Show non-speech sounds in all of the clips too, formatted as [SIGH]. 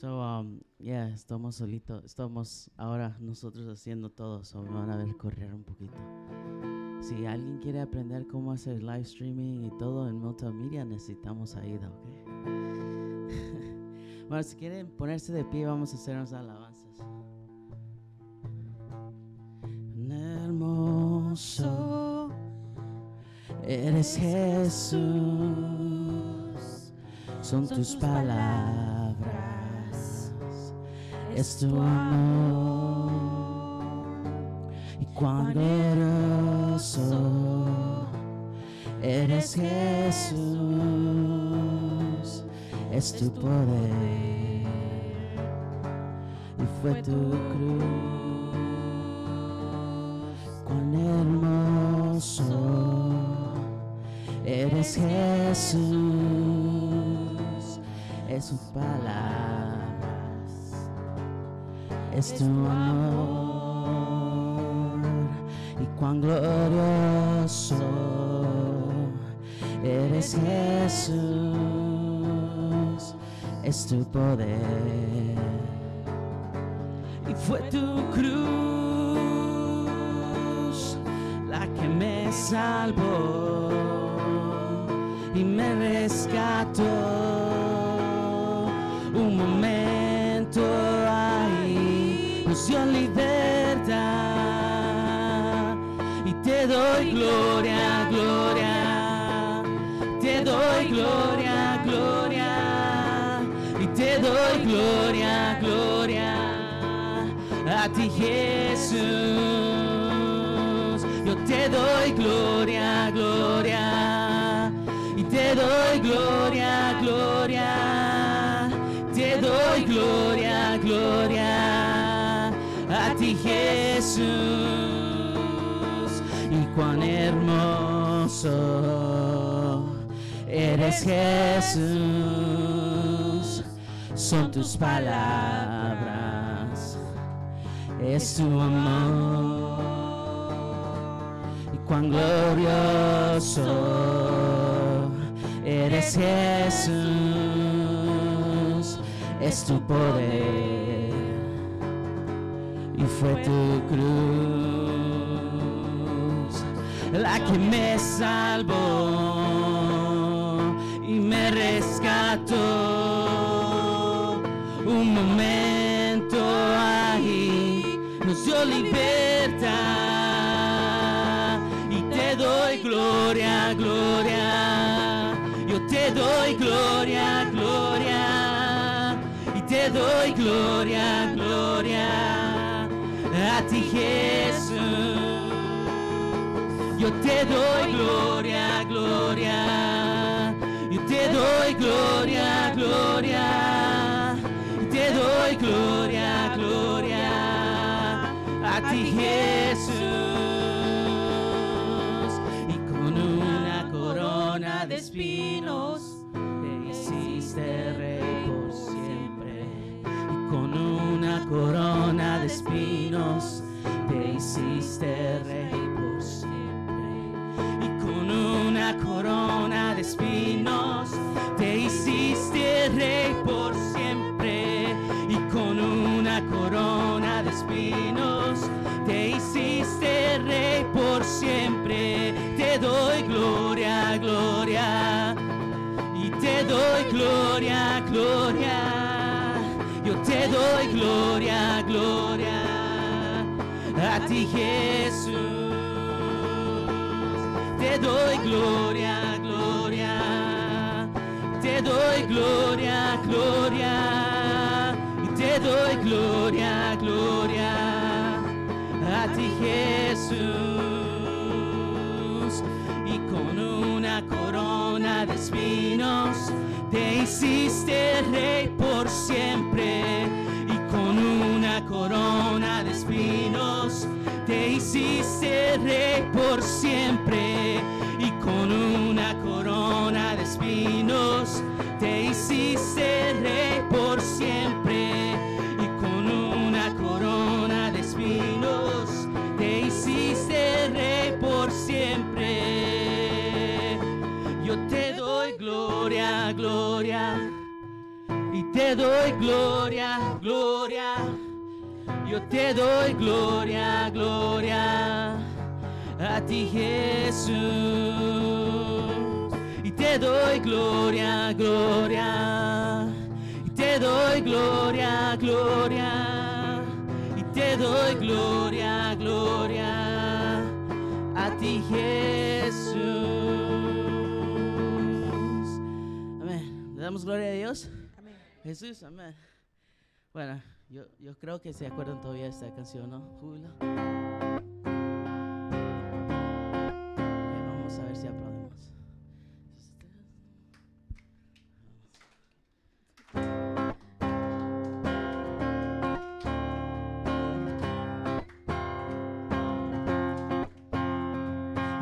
So, um, yeah, estamos solitos, estamos ahora nosotros haciendo todo, so me van a ver correr un poquito. Si alguien quiere aprender cómo hacer live streaming y todo en multimedia, necesitamos ayuda, ¿ok? [LAUGHS] bueno, si quieren ponerse de pie, vamos a hacer unas alabanzas. Hermoso, eres Jesús, son tus palabras, es tu amor. Y cuán glorioso eres Jesús, es tu poder. Y fue tu cruz, cuán hermoso eres Jesús, es sus palabras, es tu amor. Y cuán glorioso eres Jesús, es tu poder. Y fue tu cruz la que me salvó y me rescató ti Jesús. Yo te doy gloria, gloria. Y te doy gloria, gloria, te doy gloria, gloria. A ti Jesús. Y cuán hermoso eres Jesús, son tus palabras, es tu amor. Y cuán glorioso eres Jesús, es tu poder. Y fue tu cruz la que me salvó doy gloria, gloria. A ti Jesús. Yo te doy gloria, gloria. Yo te doy gloria, gloria. Te doy gloria, gloria a ti Jesús y con una corona de espinos te hiciste rey corona de espinos te hiciste rey a ti Jesús. Te doy gloria gloria. Te doy gloria gloria. Te doy gloria gloria. A ti Jesús. Y con una corona de espinos te hiciste rey hiciste rey por siempre y con una corona de espinos te hiciste rey por siempre y con una corona de espinos te hiciste rey por siempre yo te doy gloria gloria y te doy gloria, gloria. Yo te doy gloria, gloria a ti Jesús. Y te doy gloria, gloria. Y te doy gloria, gloria. Y te doy gloria, gloria a ti Jesús. Amén. ¿Le damos gloria a Dios? Jesús, amén. Bueno, yo, creo que se acuerdan todavía de esta canción, ¿no? Júbilo. vamos a ver si aplaudimos.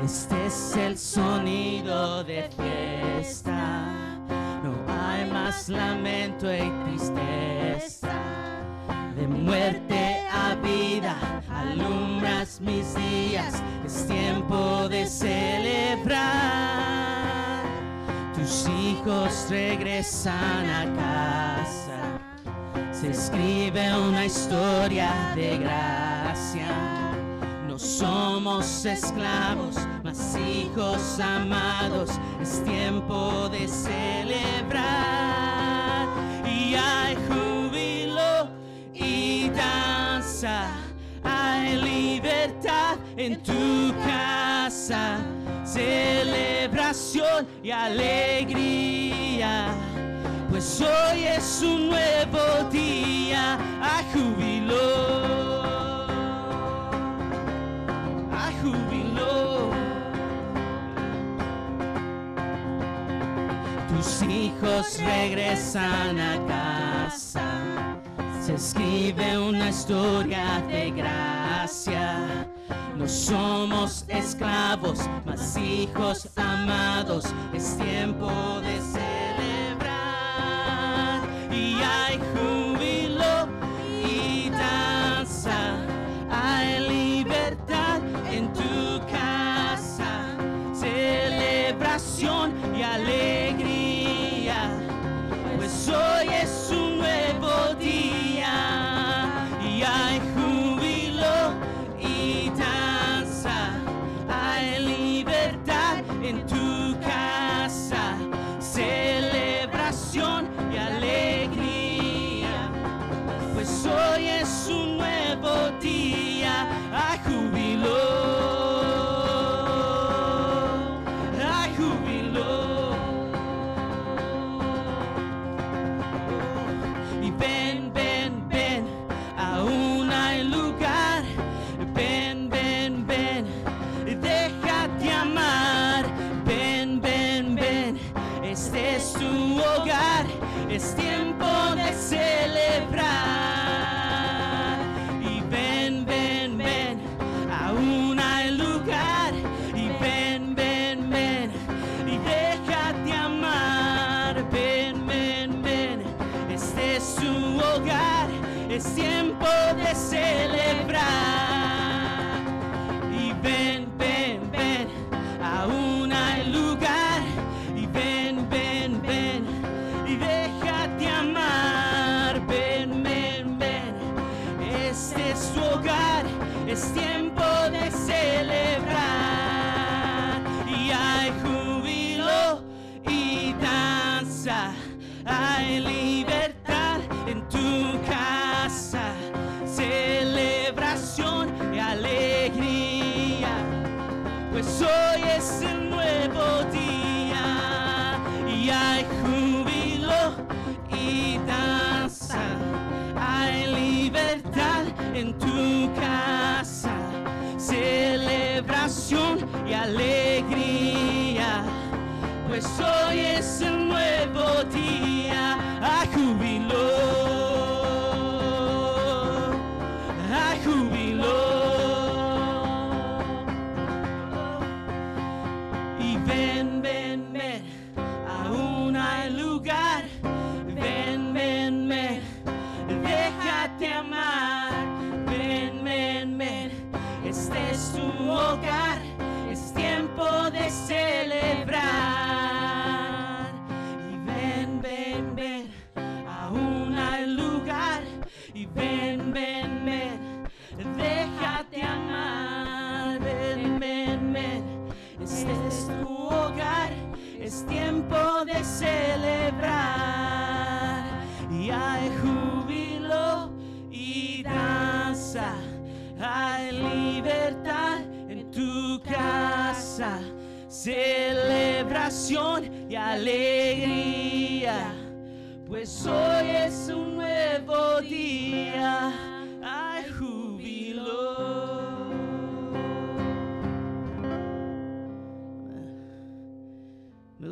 Este es el sonido de fiesta. No hay más lamento y tristeza. Muerte a vida, alumbras mis días. Es tiempo de celebrar. Tus hijos regresan a casa. Se escribe una historia de gracia. No somos esclavos, mas hijos amados. Es tiempo de celebrar. Y en tu casa. Celebración y alegría. Pues hoy es un nuevo día. A júbilo. a júbilo. Tus hijos regresan a casa. Se escribe una historia de gracia. No somos esclavos, mas hijos amados. Es tiempo de celebrar. Y hay Es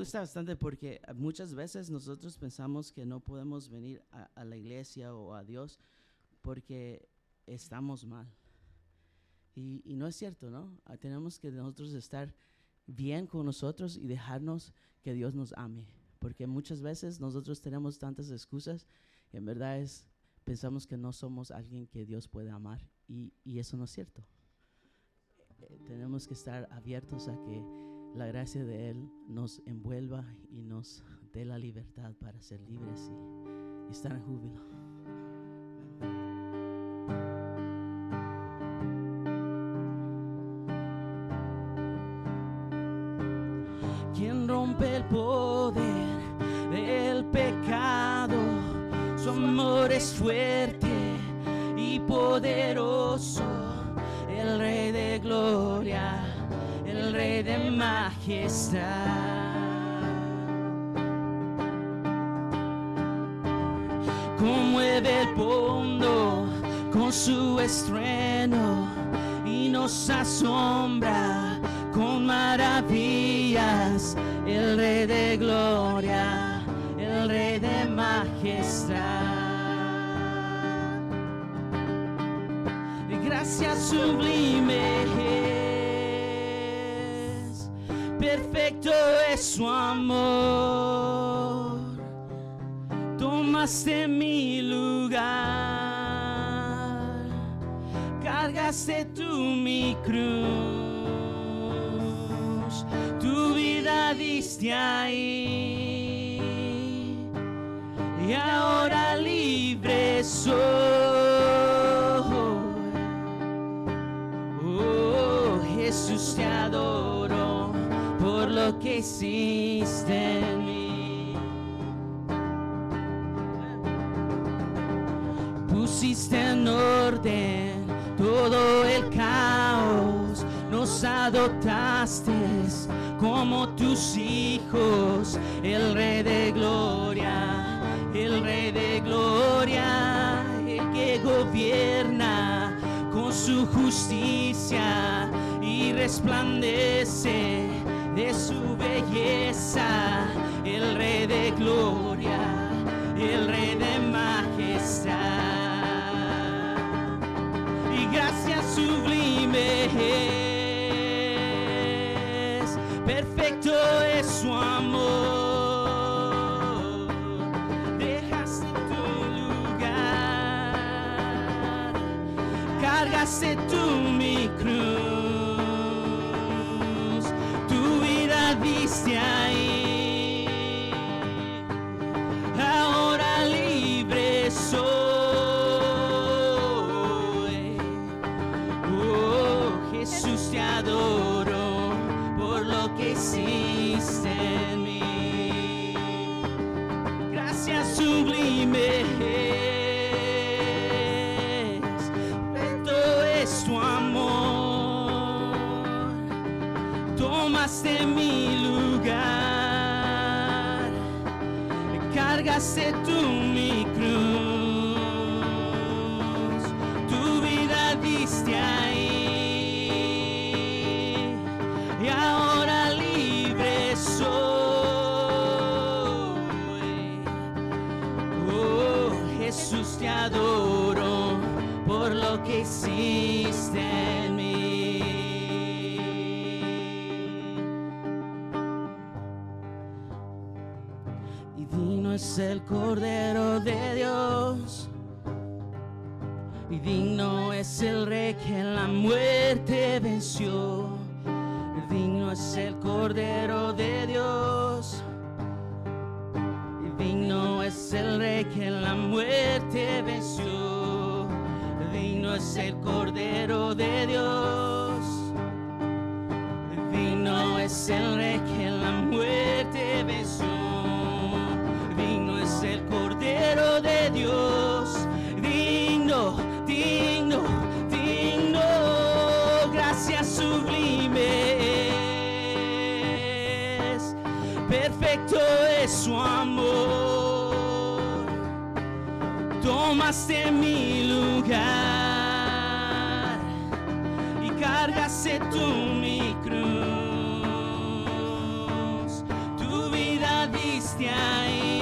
gusta bastante porque muchas veces nosotros pensamos que no podemos venir a, a la iglesia o a Dios porque estamos mal. Y, y no es cierto, ¿no? Ah, Tenemos que nosotros estar bien con nosotros y dejarnos que Dios nos ame. Porque muchas veces nosotros tenemos tantas excusas y en verdad es, pensamos que no somos alguien que Dios puede amar y, y eso no es cierto. Eh, tenemos que estar abiertos a que la gracia de Él nos envuelva y nos dé la libertad para ser libres y, estar en júbilo. quien rompe el poder del pecado. Su amor es fuerte y poderoso, majestad. Conmueve el mundo con su estreno y nos asombra con maravillas, el Rey de gloria, el Rey de majestad. Gracias sublimes, perfecto es su amor. Tomaste mi lugar, cargaste tú mi cruz, tu vida diste ahí, y ahora hiciste en mí. Pusiste en orden todo el caos, nos adoptaste como tus hijos, el Rey de Gloria, el Rey de Gloria, el que gobierna con su justicia y resplandece de su belleza, el Rey de Gloria, el Rey de majestad. Y gracias sublimes, perfecto es su amor. Dejaste tu la muerte venció. Digno es el Cordero de Dios. Digno es el Rey que la muerte venció. Digno es el Cordero de Dios. Perfecto es su amor. Tomaste mi lugar y cargaste tú mi cruz. Tu vida diste ahí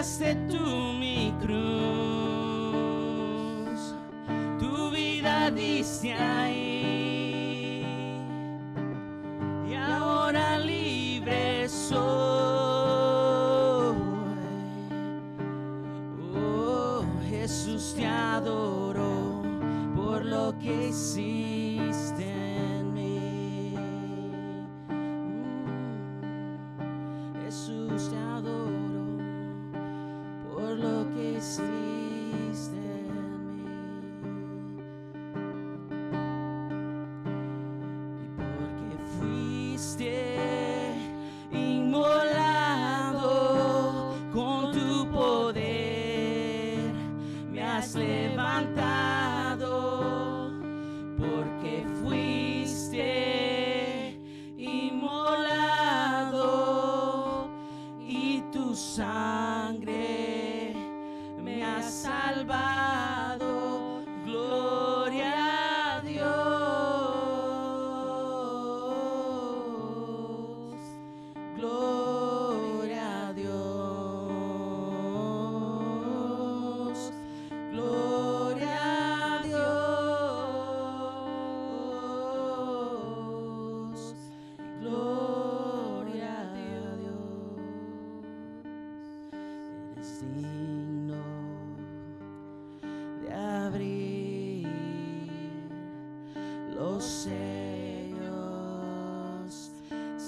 cargaste tú mi cruz, tu vida diste ahí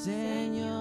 Señor,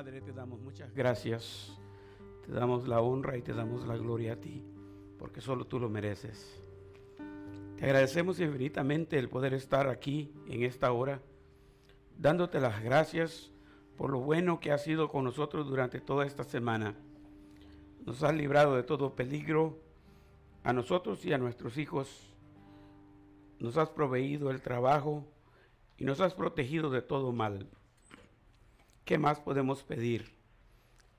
Padre, te damos muchas gracias. Te damos la honra y te damos la gloria a ti, porque solo tú lo mereces. Te agradecemos infinitamente el poder estar aquí en esta hora, dándote las gracias por lo bueno que has sido con nosotros durante toda esta semana. Nos has librado de todo peligro a nosotros y a nuestros hijos. Nos has proveído el trabajo y nos has protegido de todo mal. ¿Qué más podemos pedir?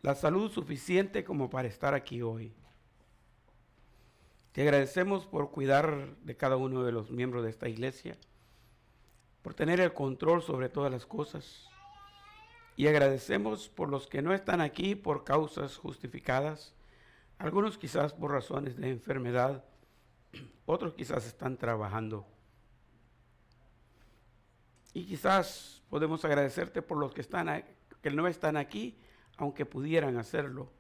La salud suficiente como para estar aquí hoy. Te agradecemos por cuidar de cada uno de los miembros de esta iglesia, por tener el control sobre todas las cosas. Y agradecemos por los que no están aquí por causas justificadas, algunos quizás por razones de enfermedad, otros quizás están trabajando. Y quizás podemos agradecerte por los que, están, que no están aquí, aunque pudieran hacerlo.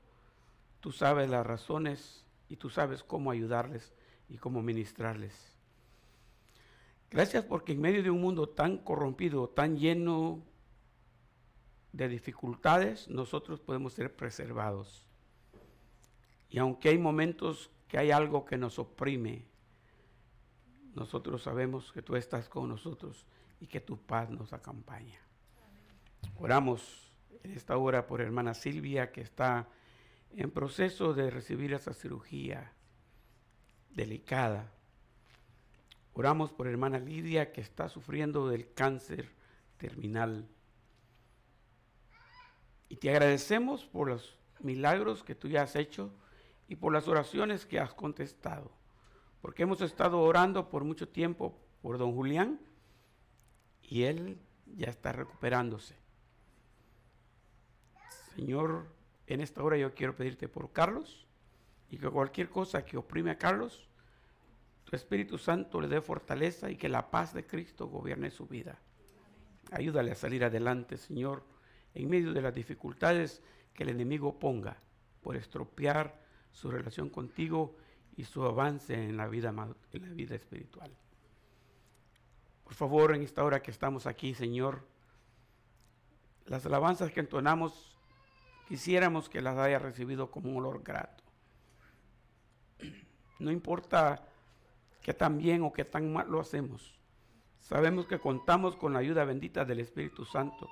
Tú sabes las razones y tú sabes cómo ayudarles y cómo ministrarles. Gracias porque en medio de un mundo tan corrompido, tan lleno de dificultades, nosotros podemos ser preservados. Y aunque hay momentos que hay algo que nos oprime, nosotros sabemos que tú estás con nosotros y que tu paz nos acompaña. Oramos en esta hora por hermana Silvia que está en proceso de recibir esa cirugía delicada. Oramos por hermana Lidia que está sufriendo del cáncer terminal. Y te agradecemos por los milagros que tú ya has hecho y por las oraciones que has contestado. Porque hemos estado orando por mucho tiempo por don Julián y él ya está recuperándose. Señor, en esta hora yo quiero pedirte por Carlos y que cualquier cosa que oprime a Carlos, tu Espíritu Santo le dé fortaleza y que la paz de Cristo gobierne su vida. Ayúdale a salir adelante, Señor, en medio de las dificultades que el enemigo ponga por estropear su relación contigo y su avance en la vida, en la vida espiritual. Por favor, en esta hora que estamos aquí, Señor, las alabanzas que entonamos, quisiéramos que las haya recibido como un olor grato. No importa que tan bien o que tan mal lo hacemos. Sabemos que contamos con la ayuda bendita del Espíritu Santo,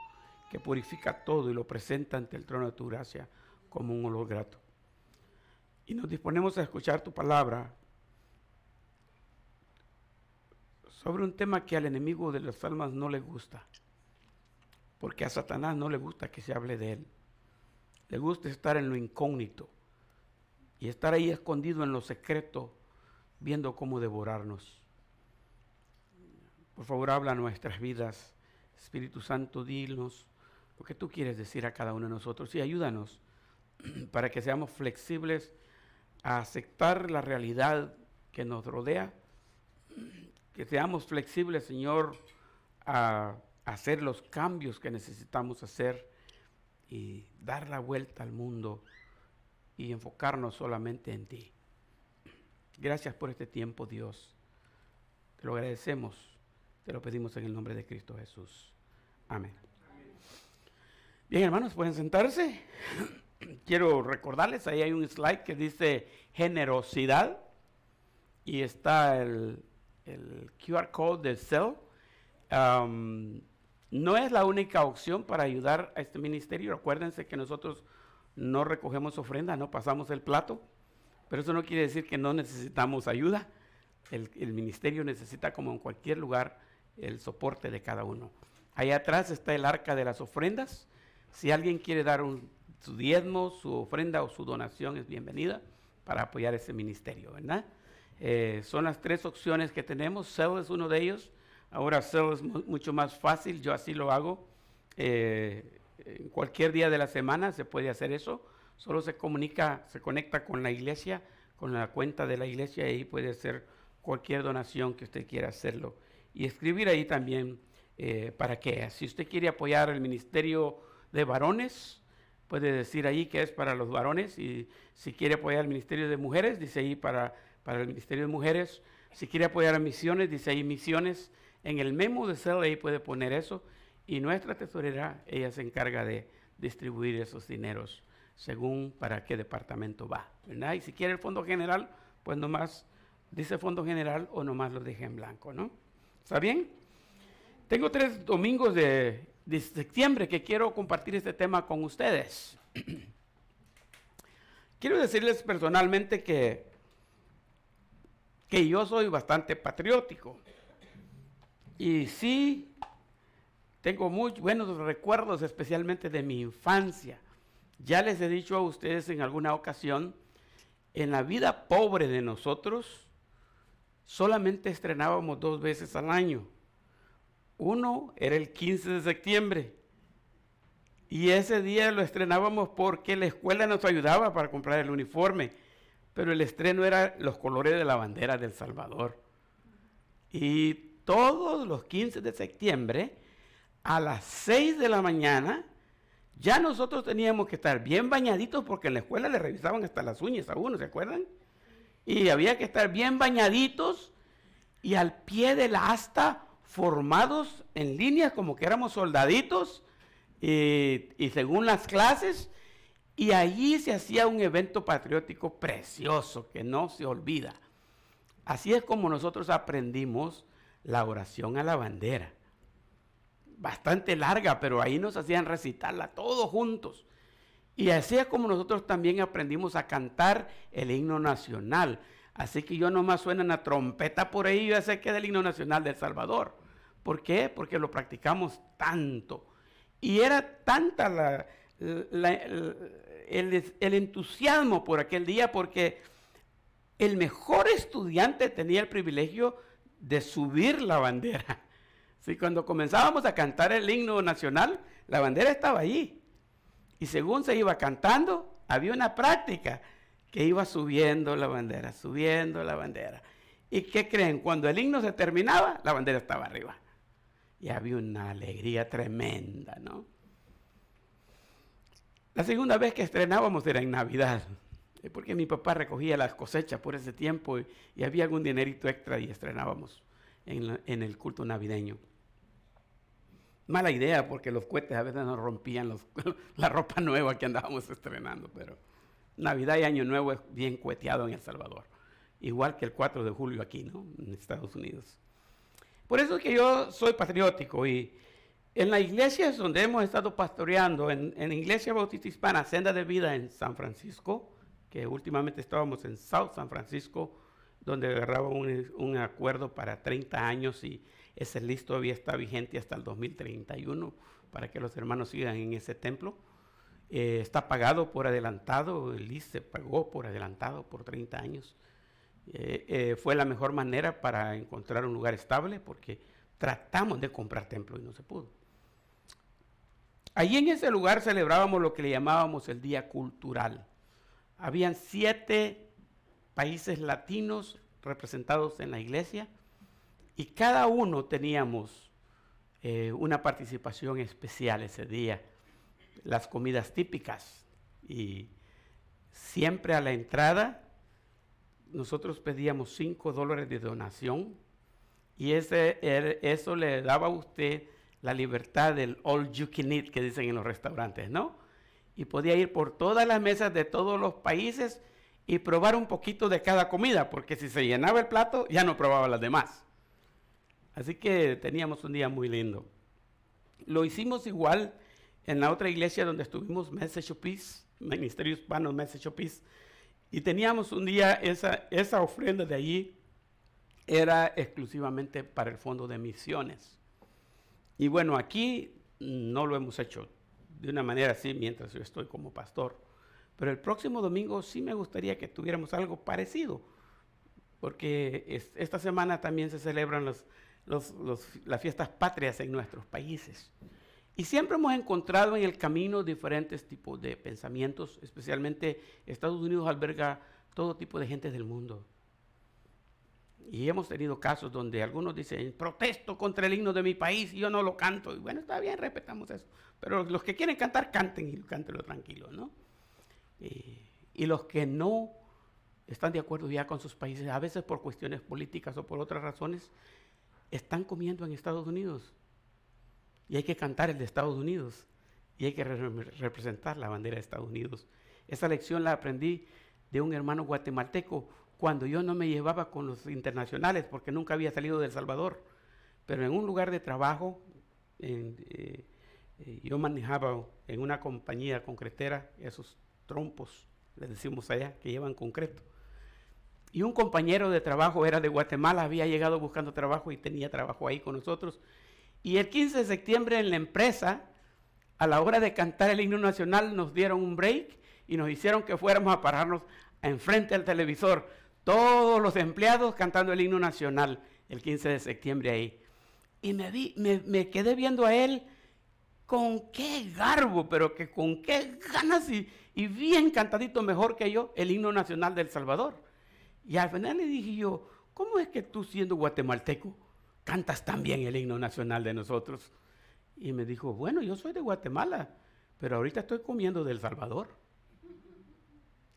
que purifica todo y lo presenta ante el trono de tu gracia como un olor grato. Y nos disponemos a escuchar tu palabra sobre un tema que al enemigo de las almas no le gusta. Porque a Satanás no le gusta que se hable de él. Le gusta estar en lo incógnito y estar ahí escondido en lo secreto, viendo cómo devorarnos. Por favor, habla nuestras vidas. Espíritu Santo, dinos lo que tú quieres decir a cada uno de nosotros y ayúdanos [CLEARS THROAT] para que seamos flexibles a aceptar la realidad que nos rodea [CLEARS THROAT] que seamos flexibles, Señor, a hacer los cambios que necesitamos hacer y dar la vuelta al mundo y enfocarnos solamente en ti. Gracias por este tiempo, Dios. Te lo agradecemos. Te lo pedimos en el nombre de Cristo Jesús. Amén. Bien, hermanos, pueden sentarse. [CLEARS THROAT] Quiero recordarles, ahí hay un slide que dice generosidad y está el, el QR code del CEL. No es la única opción para ayudar a este ministerio. Acuérdense que nosotros no recogemos ofrenda, no pasamos el plato, pero eso no quiere decir que no necesitamos ayuda. El, ministerio necesita, como en cualquier lugar, el soporte de cada uno. Allá atrás está el arca de las ofrendas. Si alguien quiere dar su diezmo, su ofrenda o su donación, es bienvenida para apoyar ese ministerio, ¿verdad? Eh, son las tres opciones que tenemos. Cell es uno de ellos. Ahora Cell es mucho más fácil, yo así lo hago. Eh, en cualquier día de la semana se puede hacer eso. Solo se comunica, se conecta con la iglesia, con la cuenta de la iglesia y ahí puede hacer cualquier donación que usted quiera hacerlo. Y escribir ahí también eh, para qué. Si usted quiere apoyar el ministerio de varones, puede decir ahí que es para los varones. Y si quiere apoyar el ministerio de mujeres, dice ahí para para el Ministerio de Mujeres. Si quiere apoyar a misiones, dice ahí misiones. En el memo de CLA puede poner eso. Y nuestra tesorera, ella se encarga de distribuir esos dineros según para qué departamento va. Y si quiere el fondo general, pues nomás dice fondo general o nomás lo deje en blanco, ¿no? ¿Está bien? Tengo tres domingos de, de septiembre que quiero compartir este tema con ustedes. [CLEARS THROAT] quiero decirles personalmente que que yo soy bastante patriótico. Y sí tengo muy buenos recuerdos, especialmente de mi infancia. Ya les he dicho a ustedes en alguna ocasión, en la vida pobre de nosotros, solamente estrenábamos dos veces al año. Uno era el 15 de septiembre. Y ese día lo estrenábamos porque la escuela nos ayudaba para comprar el uniforme. Pero el estreno era los colores de la bandera del Salvador. Y todos los 15 de septiembre, a las 6 de la mañana, ya nosotros teníamos que estar bien bañaditos porque en la escuela le revisaban hasta las uñas a uno, ¿se acuerdan? Y había que estar bien bañaditos y al pie de la asta formados en línea como que éramos soldaditos y, y según las clases. Y allí se hacía un evento patriótico precioso que no se olvida. Así es como nosotros aprendimos la oración a la bandera bastante larga, pero ahí nos hacían recitarla todos juntos. Y así es como nosotros también aprendimos a cantar el himno nacional. Así que yo nomás suena una trompeta por ahí, yo sé que es el himno nacional de El Salvador. ¿Por qué? Porque lo practicamos tanto. Y era tanta la, el, el entusiasmo por aquel día, porque el mejor estudiante tenía el privilegio de subir la bandera. [LAUGHS] Sí, cuando comenzábamos a cantar el himno nacional, la bandera estaba allí. Y según se iba cantando, había una práctica que iba subiendo la bandera, subiendo la bandera. ¿Y qué creen? Cuando el himno se terminaba, la bandera estaba arriba. Y había una alegría tremenda, ¿no? La segunda vez que estrenábamos era en Navidad, porque mi papá recogía las cosechas por ese tiempo y, había algún dinerito extra y estrenábamos en el culto navideño. Mala idea porque los cohetes a veces nos rompían [LAUGHS] la ropa nueva que andábamos estrenando, pero Navidad y Año Nuevo es bien cueteado en El Salvador, igual que el 4 de julio aquí, ¿no? En Estados Unidos. Por eso es que yo soy patriótico y en la iglesia donde hemos estado pastoreando, en, la Iglesia Bautista Hispana, Senda de Vida en San Francisco, que últimamente estábamos en South San Francisco, donde agarraba un, acuerdo para 30 años y ese list todavía está vigente hasta el 2031 para que los hermanos sigan en ese templo. Eh, está pagado por adelantado, el list se pagó por adelantado por 30 años. Eh, eh, fue la mejor manera para encontrar un lugar estable porque tratamos de comprar templo y no se pudo. Allí en ese lugar celebrábamos lo que le llamábamos el Día Cultural. Habían siete países latinos representados en la iglesia y cada uno teníamos eh, una participación especial ese día, las comidas típicas. Y siempre a la entrada nosotros pedíamos 5 dólares de donación y ese, er, eso le daba a usted la libertad del all you can eat que dicen en los restaurantes, ¿no? Y podía ir por todas las mesas de todos los países y probar un poquito de cada comida, porque si se llenaba el plato ya no probaba las demás. Así que teníamos un día muy lindo. Lo hicimos igual en la otra iglesia donde estuvimos, Message of Peace, Ministerio Hispano Message of y teníamos un día esa, esa ofrenda de allí era exclusivamente para el fondo de misiones. Y bueno, aquí no lo hemos hecho de una manera así mientras yo estoy como pastor. Pero el próximo domingo sí me gustaría que tuviéramos algo parecido, porque esta semana también se celebran las fiestas patrias en nuestros países. Y siempre hemos encontrado en el camino diferentes tipos de pensamientos, especialmente Estados Unidos alberga todo tipo de gente del mundo. Y hemos tenido casos donde algunos dicen, protesto contra el himno de mi país y yo no lo canto. Y bueno, está bien, respetamos eso. Pero los que quieren cantar, canten y cántenlo tranquilo, ¿no? Eh, y los que no están de acuerdo ya con sus países, a veces por cuestiones políticas o por otras razones, están comiendo en Estados Unidos. Y hay que cantar el de Estados Unidos. Y hay que representar la bandera de Estados Unidos. Esa lección la aprendí de un hermano guatemalteco cuando yo no me llevaba con los internacionales porque nunca había salido de El Salvador. Pero en un lugar de trabajo, eh, eh, yo manejaba en una compañía concretera esos trompos, les decimos allá, que llevan concreto. Y un compañero de trabajo era de Guatemala, había llegado buscando trabajo y tenía trabajo ahí con nosotros. Y el 15 de septiembre en la empresa, a la hora de cantar el himno nacional, nos dieron un break y nos hicieron que fuéramos a pararnos enfrente del televisor. Todos los empleados cantando el himno nacional el 15 de septiembre ahí. Y me, vi, me, quedé viendo a él con qué garbo, pero que con qué ganas y, y bien cantadito mejor que yo el himno nacional del Salvador. Y al final le dije yo, ¿cómo es que tú siendo guatemalteco cantas tan bien el himno nacional de nosotros? Y me dijo, bueno, yo soy de Guatemala, pero ahorita estoy comiendo del Salvador.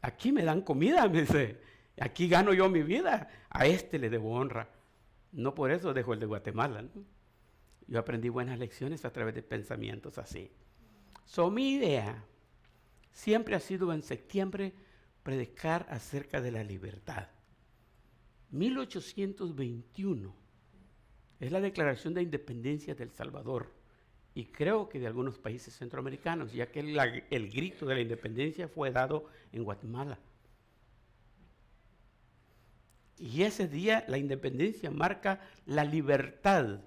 Aquí me dan comida, me dice. Aquí gano yo mi vida. A este le debo honra. No por eso dejo el de Guatemala. Yo aprendí buenas lecciones a través de pensamientos así. So, mi idea siempre ha sido en septiembre predicar acerca de la libertad. 1821 es la declaración de independencia del Salvador y creo que de algunos países centroamericanos, ya que el, grito de la independencia fue dado en Guatemala. Y ese día la independencia marca la libertad.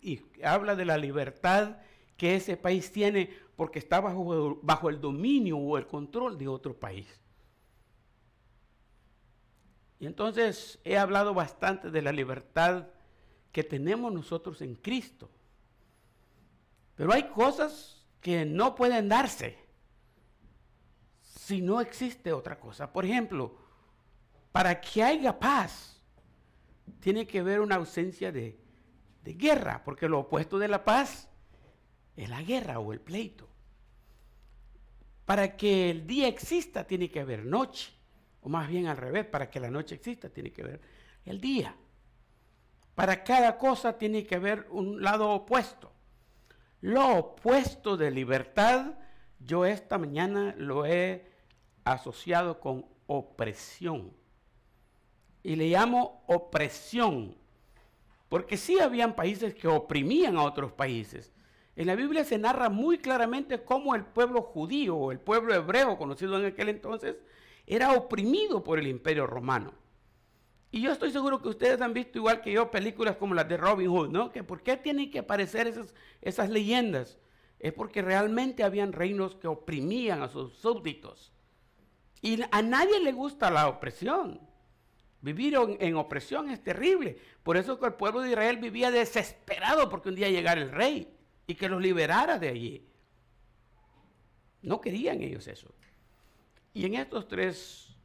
Y habla de la libertad que ese país tiene porque está bajo, bajo el dominio o el control de otro país. Y entonces he hablado bastante de la libertad que tenemos nosotros en Cristo. Pero hay cosas que no pueden darse si no existe otra cosa. Por ejemplo, para que haya paz, tiene que haber una ausencia de, guerra, porque lo opuesto de la paz es la guerra o el pleito. Para que el día exista, tiene que haber noche, o más bien al revés, para que la noche exista, tiene que haber el día. Para cada cosa tiene que haber un lado opuesto. Lo opuesto de libertad, yo esta mañana lo he asociado con opresión. Y le llamo opresión, porque sí habían países que oprimían a otros países. En la Biblia se narra muy claramente cómo el pueblo judío o el pueblo hebreo, conocido en aquel entonces, era oprimido por el imperio romano. Y yo estoy seguro que ustedes han visto igual que yo películas como las de Robin Hood, ¿no? Que por qué tienen que aparecer esas, esas leyendas. Es porque realmente habían reinos que oprimían a sus súbditos. Y a nadie le gusta la opresión. Vivir en, opresión es terrible. Por eso que el pueblo de Israel vivía desesperado porque un día llegara el rey y que los liberara de allí. No querían ellos eso. Y en estos tres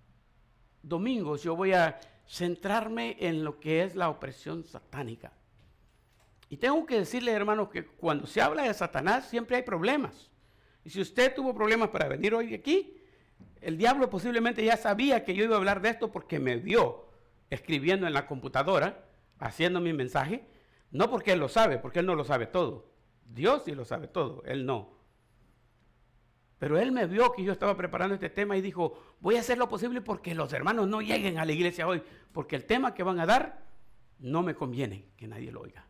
domingos yo voy a centrarme en lo que es la opresión satánica. Y tengo que decirle, hermanos, que cuando se habla de Satanás siempre hay problemas. Y si usted tuvo problemas para venir hoy aquí, el diablo posiblemente ya sabía que yo iba a hablar de esto porque me vio escribiendo en la computadora, haciendo mi mensaje, no porque él lo sabe, porque él no lo sabe todo. Dios sí lo sabe todo, él no. Pero él me vio que yo estaba preparando este tema y dijo, voy a hacer lo posible porque los hermanos no lleguen a la iglesia hoy, porque el tema que van a dar no me conviene que nadie lo oiga.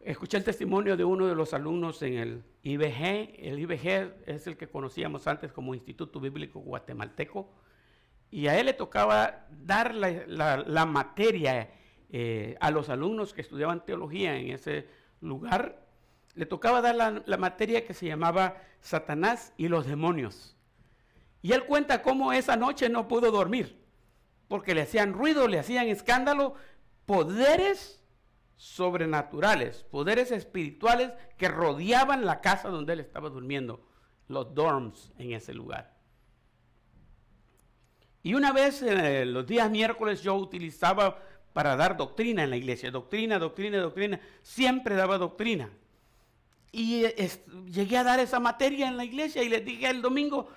Escuché el testimonio de uno de los alumnos en el IBG. El IBG es el que conocíamos antes como Instituto Bíblico Guatemalteco. Y a él le tocaba dar la, materia eh, a los alumnos que estudiaban teología en ese lugar le tocaba dar la, materia que se llamaba Satanás y los demonios. Y él cuenta cómo esa noche no pudo dormir, porque le hacían ruido, le hacían escándalo, poderes sobrenaturales, poderes espirituales que rodeaban la casa donde él estaba durmiendo, los dorms en ese lugar. Y una vez en los días miércoles yo utilizaba para dar doctrina en la iglesia, doctrina, doctrina, doctrina, siempre daba doctrina. Y llegué a dar esa materia en la iglesia y les dije el domingo,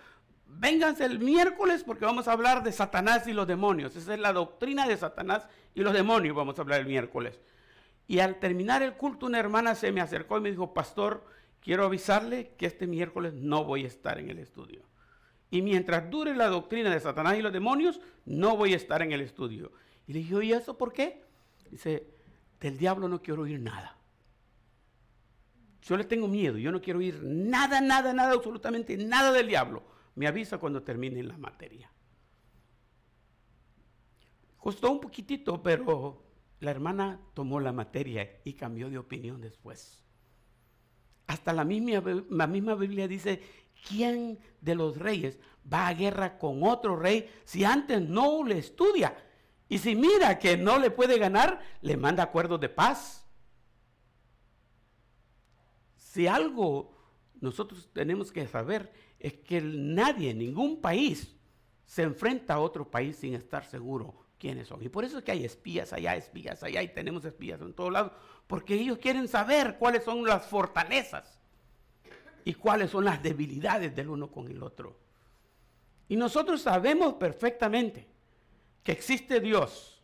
vénganse el miércoles porque vamos a hablar de Satanás y los demonios. Esa es la doctrina de Satanás y los demonios, vamos a hablar el miércoles. Y al terminar el culto, una hermana se me acercó y me dijo, pastor, quiero avisarle que este miércoles no voy a estar en el estudio. Y mientras dure la doctrina de Satanás y los demonios, no voy a estar en el estudio. Y le dije, ¿y eso por qué? Dice, del diablo no quiero oír nada. Yo le tengo miedo, yo no quiero oír nada, nada, nada, absolutamente nada del diablo. Me avisa cuando termine la materia. Costó un poquitito, pero la hermana tomó la materia y cambió de opinión después. Hasta la misma, la misma Biblia dice, ¿quién de los reyes va a guerra con otro rey si antes no le estudia? Y si mira que no le puede ganar, le manda acuerdos de paz. Si algo nosotros tenemos que saber es que nadie, ningún país, se enfrenta a otro país sin estar seguro quiénes son. Y por eso es que hay espías allá, espías allá, y tenemos espías en todos lados, porque ellos quieren saber cuáles son las fortalezas y cuáles son las debilidades del uno con el otro. Y nosotros sabemos perfectamente que existe Dios,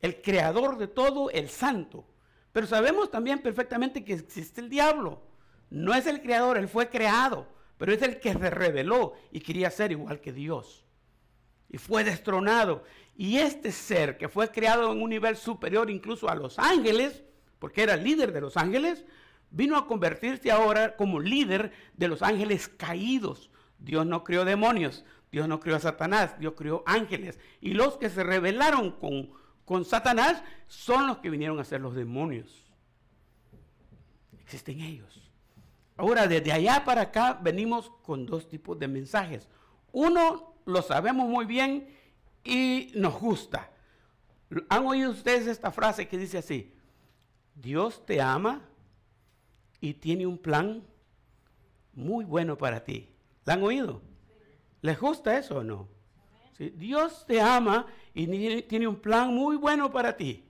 el creador de todo, el santo. Pero sabemos también perfectamente que existe el diablo. No es el creador, él fue creado, pero es el que se reveló y quería ser igual que Dios. Y fue destronado. Y este ser que fue creado en un nivel superior incluso a los ángeles, porque era el líder de los ángeles, vino a convertirse ahora como líder de los ángeles caídos. Dios no creó demonios, Dios no creó a Satanás, Dios creó ángeles. Y los que se rebelaron con, con Satanás son los que vinieron a ser los demonios. Existen ellos. Ahora, desde allá para acá venimos con dos tipos de mensajes. Uno lo sabemos muy bien y nos gusta. ¿Han oído ustedes esta frase que dice así? Dios te ama y tiene un plan muy bueno para ti. ¿La han oído? ¿Les gusta eso o no? Dios te ama y tiene un plan muy bueno para ti.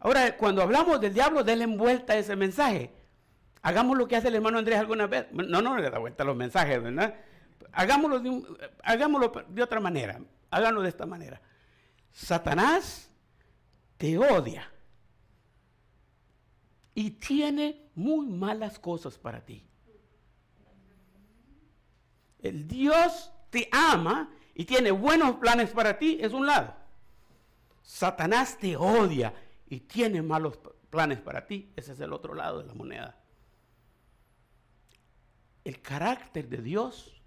Ahora, cuando hablamos del diablo, denle vuelta ese mensaje. Hagamos lo que hace el hermano Andrés alguna vez. No, no le da vuelta a los mensajes, ¿verdad? Hagámoslo de, hagámoslo de otra manera. Háganlo de esta manera. Satanás te odia y tiene muy malas cosas para ti. El Dios te ama y tiene buenos planes para ti, es un lado. Satanás te odia y tiene malos planes para ti, ese es el otro lado de la moneda. El carácter de Dios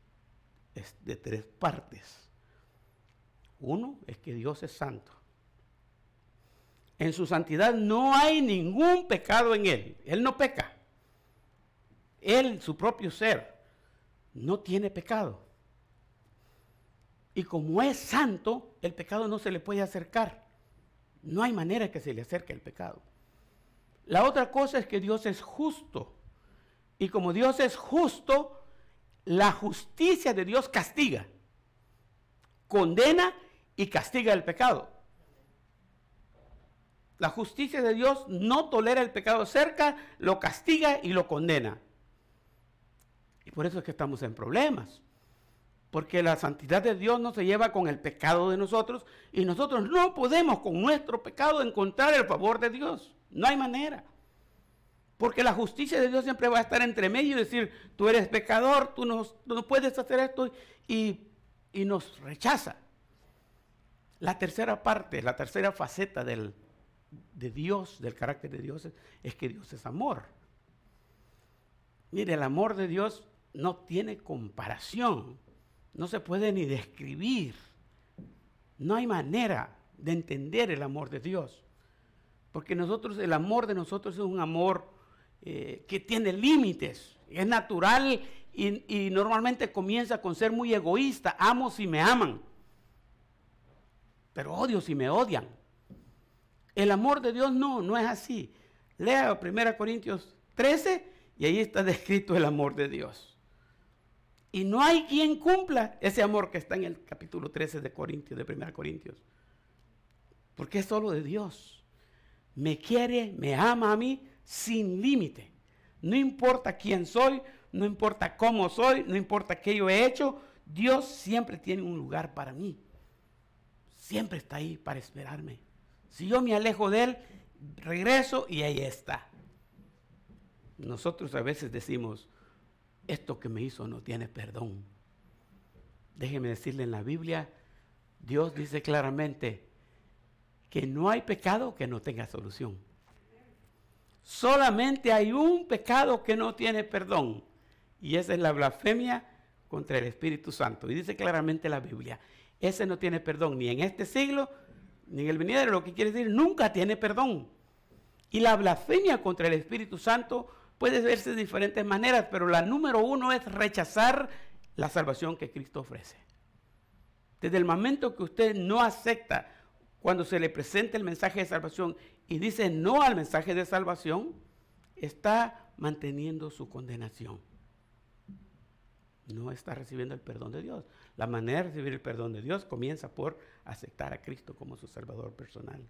es de tres partes. Uno es que Dios es santo. En su santidad no hay ningún pecado en él. Él no peca. Él, su propio ser, no tiene pecado. Y como es santo, el pecado no se le puede acercar. No hay manera que se le acerque el pecado. La otra cosa es que Dios es justo. Y como Dios es justo, la justicia de Dios castiga, condena y castiga el pecado. La justicia de Dios no tolera el pecado cerca, lo castiga y lo condena. Y por eso es que estamos en problemas. Porque la santidad de Dios no se lleva con el pecado de nosotros y nosotros no podemos con nuestro pecado encontrar el favor de Dios. No hay manera. Porque la justicia de Dios siempre va a estar entre medio y decir, tú eres pecador, tú no, puedes hacer esto y, y nos rechaza. La tercera parte, la tercera faceta del, de Dios, del carácter de Dios, es que Dios es amor. Mire, el amor de Dios no tiene comparación, no se puede ni describir. No hay manera de entender el amor de Dios. Porque nosotros, el amor de nosotros es un amor eh, que tiene límites, es natural y, y, normalmente comienza con ser muy egoísta. Amo si me aman, pero odio si me odian. El amor de Dios no, no es así. Lea 1 Corintios 13 y ahí está [LAUGHS] descrito el amor de Dios. Y no hay quien cumpla ese amor que está en el capítulo 13 de Corintios, de 1 Corintios. Porque es solo de Dios. Me quiere, me ama a mí sin límite. No importa quién soy, no importa cómo soy, no importa qué yo he hecho, Dios siempre tiene un lugar para mí. Siempre está ahí para esperarme. Si yo me alejo de Él, regreso y ahí está. Nosotros a veces decimos, esto que me hizo no tiene perdón. Déjeme decirle en la Biblia, Dios dice claramente que no hay pecado que no tenga solución. Solamente hay un pecado que no tiene perdón. Y esa es la blasfemia contra el Espíritu Santo. Y dice claramente la Biblia, ese no tiene perdón ni en este siglo en el venidero, lo que quiere decir nunca tiene perdón. Y la blasfemia contra el Espíritu Santo puede verse de diferentes maneras, pero la número uno es rechazar la salvación que Cristo ofrece. Desde el momento que usted no acepta cuando se le presenta el mensaje de salvación y dice no al mensaje de salvación, está manteniendo su condenación. No está recibiendo el perdón de Dios. La manera de recibir el perdón de Dios comienza por aceptar a Cristo como su Salvador personal.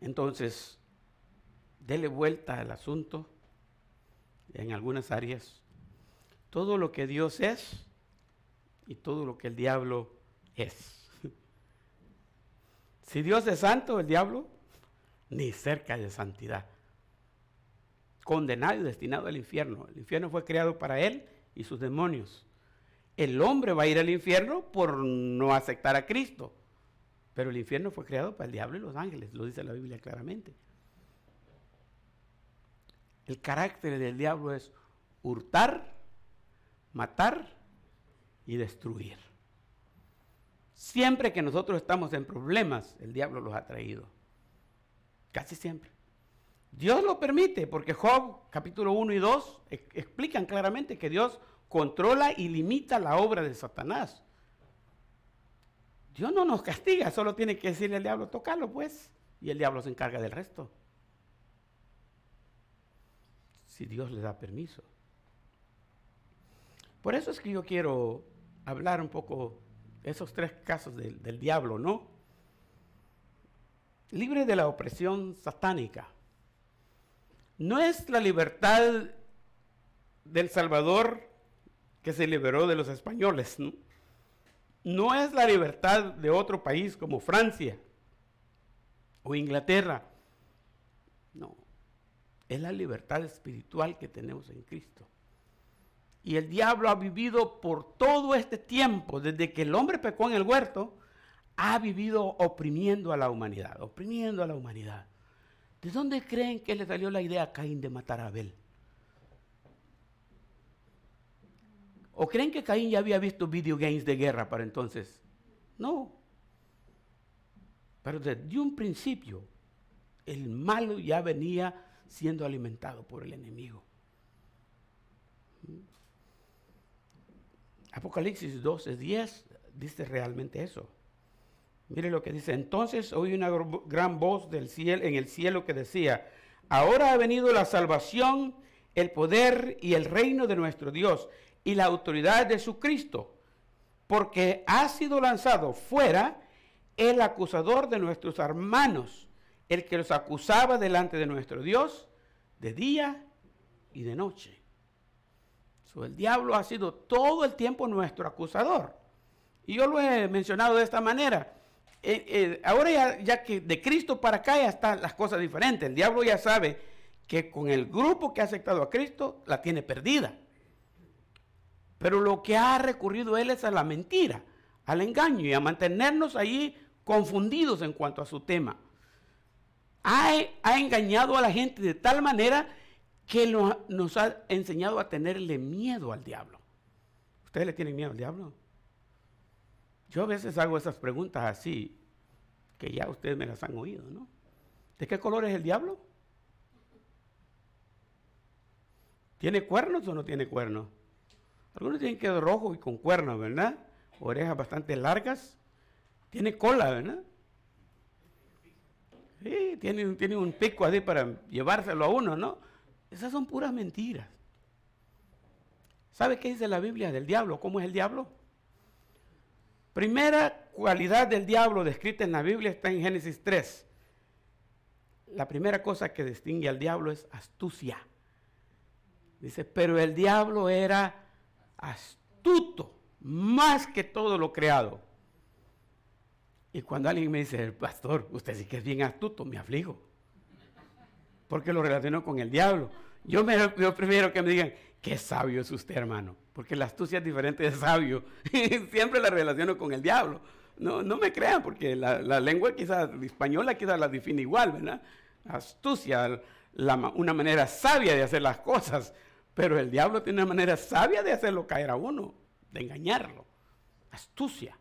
Entonces, dele vuelta al asunto en algunas áreas. Todo lo que Dios es y todo lo que el diablo es. [LAUGHS] Si Dios es santo, el diablo ni cerca de santidad. Condenado y destinado al infierno. El infierno fue creado para él y sus demonios. El hombre va a ir al infierno por no aceptar a Cristo. Pero el infierno fue creado para el diablo y los ángeles, lo dice la Biblia claramente. El carácter del diablo es hurtar, matar y destruir. Siempre que nosotros estamos en problemas, el diablo los ha traído. Casi siempre. Dios lo permite, porque Job capítulo 1 y 2 explican claramente que Dios controla y limita la obra de Satanás. Dios no nos castiga, solo tiene que decirle al diablo, tocarlo pues, y el diablo se encarga del resto. Si Dios le da permiso. Por eso es que yo quiero hablar un poco de esos tres casos del diablo, ¿no? Libre de la opresión satánica. No es la libertad del Salvador que se liberó de los españoles, ¿no? es la libertad de otro país como Francia o Inglaterra. No, es la libertad espiritual que tenemos en Cristo. Y el diablo ha vivido por todo este tiempo, desde que el hombre pecó en el huerto, ha vivido oprimiendo a la humanidad, oprimiendo a la humanidad. ¿De dónde creen que le salió la idea a Caín de matar a Abel? ¿O creen que Caín ya había visto videogames de guerra para entonces? No. Pero desde un principio, el malo ya venía siendo alimentado por el enemigo. Apocalipsis 12, 10 dice realmente eso. Mire lo que dice. Entonces oí una gran voz del cielo, en el cielo que decía, ahora ha venido la salvación, el poder y el reino de nuestro Dios y la autoridad de su Cristo, porque ha sido lanzado fuera el acusador de nuestros hermanos, el que los acusaba delante de nuestro Dios de día y de noche. el diablo ha sido todo el tiempo nuestro acusador. Y yo lo he mencionado de esta manera. Eh, eh, ahora ya, que de Cristo para acá ya están las cosas diferentes. El diablo ya sabe que con el grupo que ha aceptado a Cristo la tiene perdida. Pero lo que ha recurrido él es a la mentira, al engaño y a mantenernos ahí confundidos en cuanto a su tema. Ha, engañado a la gente de tal manera que nos ha enseñado a tenerle miedo al diablo. ¿Ustedes le tienen miedo al diablo? Yo a veces hago esas preguntas así, que ya ustedes me las han oído, ¿no? ¿De qué color es el diablo? ¿Tiene cuernos o no tiene cuernos? Algunos tienen que rojo y con cuernos, ¿verdad? Orejas bastante largas. Tiene cola, ¿verdad? Sí, tiene, tiene un pico así para llevárselo a uno, ¿no? Esas son puras mentiras. ¿Sabe qué dice la Biblia del diablo? ¿Cómo es el diablo? Primera cualidad del diablo descrita en la Biblia está en Génesis 3. La primera cosa que distingue al diablo es astucia. Dice, pero el diablo era astuto más que todo lo creado. Y cuando alguien me dice, pastor, usted sí que es bien astuto, me aflijo. Porque lo relaciono con el diablo. Yo, me, prefiero que me digan, qué sabio es usted, hermano. Porque la astucia es diferente de sabio. [LAUGHS] Siempre la relaciono con el diablo. No, no me crean, porque la, lengua quizás española quizás la define igual, ¿verdad? Astucia, una manera sabia de hacer las cosas. Pero el diablo tiene una manera sabia de hacerlo caer a uno, de engañarlo. Astucia.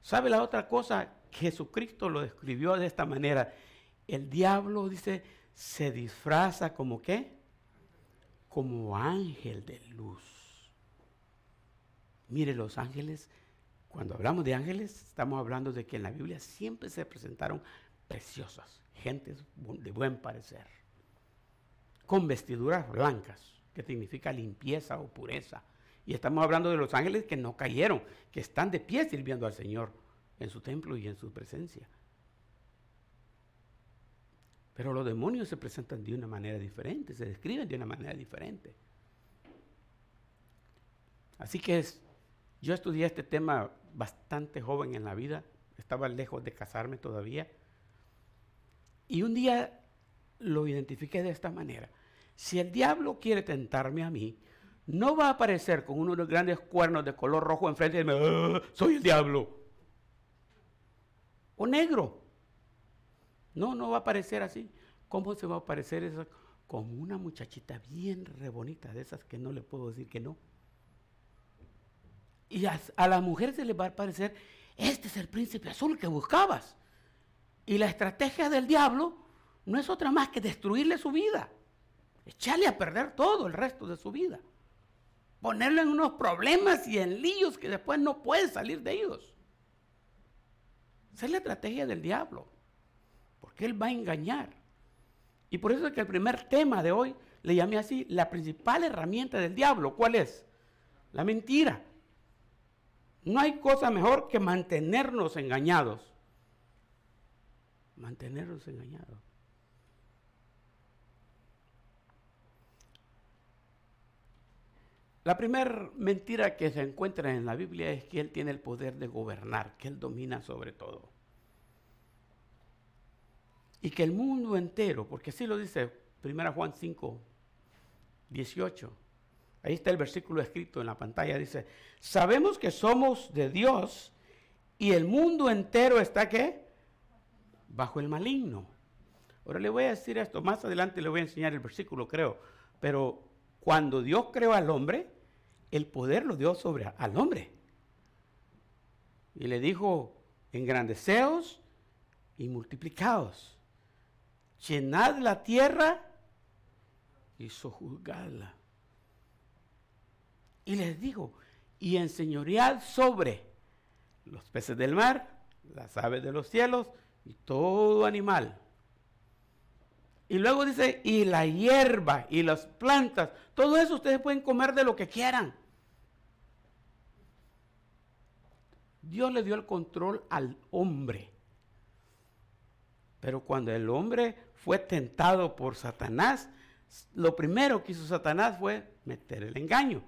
¿Sabe la otra cosa? Jesucristo lo describió de esta manera. El diablo, dice, se disfraza como qué? Como ángel de luz. Mire, los ángeles, cuando hablamos de ángeles, estamos hablando de que en la Biblia siempre se presentaron preciosas, gentes de buen parecer, con vestiduras blancas, que significa limpieza o pureza. Y estamos hablando de los ángeles que no cayeron, que están de pie sirviendo al Señor en su templo y en su presencia. Pero los demonios se presentan de una manera diferente, se describen de una manera diferente. Así que es, yo estudié este tema bastante joven en la vida, estaba lejos de casarme todavía. Y un día lo identifiqué de esta manera. Si el diablo quiere tentarme a mí, no va a aparecer con uno de los grandes cuernos de color rojo enfrente de mí, ¡Ah, soy el diablo. O negro. No, no va a aparecer así. ¿Cómo se va a aparecer eso? Como una muchachita bien re bonita, de esas que no le puedo decir que no. Y a, a la mujer se le va a parecer, este es el príncipe azul que buscabas. Y la estrategia del diablo no es otra más que destruirle su vida. Echarle a perder todo el resto de su vida. Ponerlo en unos problemas y en líos que después no puede salir de ellos. Esa es la estrategia del diablo. Porque él va a engañar. Y por eso es que el primer tema de hoy le llamé así, la principal herramienta del diablo. ¿Cuál es? La mentira. No hay cosa mejor que mantenernos engañados. Mantenernos engañados. La primera mentira que se encuentra en la Biblia es que Él tiene el poder de gobernar, que Él domina sobre todo. Y que el mundo entero, porque así lo dice 1 Juan 5, 18. Ahí está el versículo escrito en la pantalla. Dice, sabemos que somos de Dios y el mundo entero está qué? Bajo el maligno. Ahora le voy a decir esto, más adelante le voy a enseñar el versículo, creo. Pero cuando Dios creó al hombre, el poder lo dio sobre al hombre. Y le dijo, engrandeceos y multiplicaos. Llenad la tierra y sojuzgadla. Y les dijo, y enseñoread sobre los peces del mar, las aves de los cielos y todo animal. Y luego dice, y la hierba y las plantas, todo eso ustedes pueden comer de lo que quieran. Dios le dio el control al hombre. Pero cuando el hombre fue tentado por Satanás, lo primero que hizo Satanás fue meter el engaño.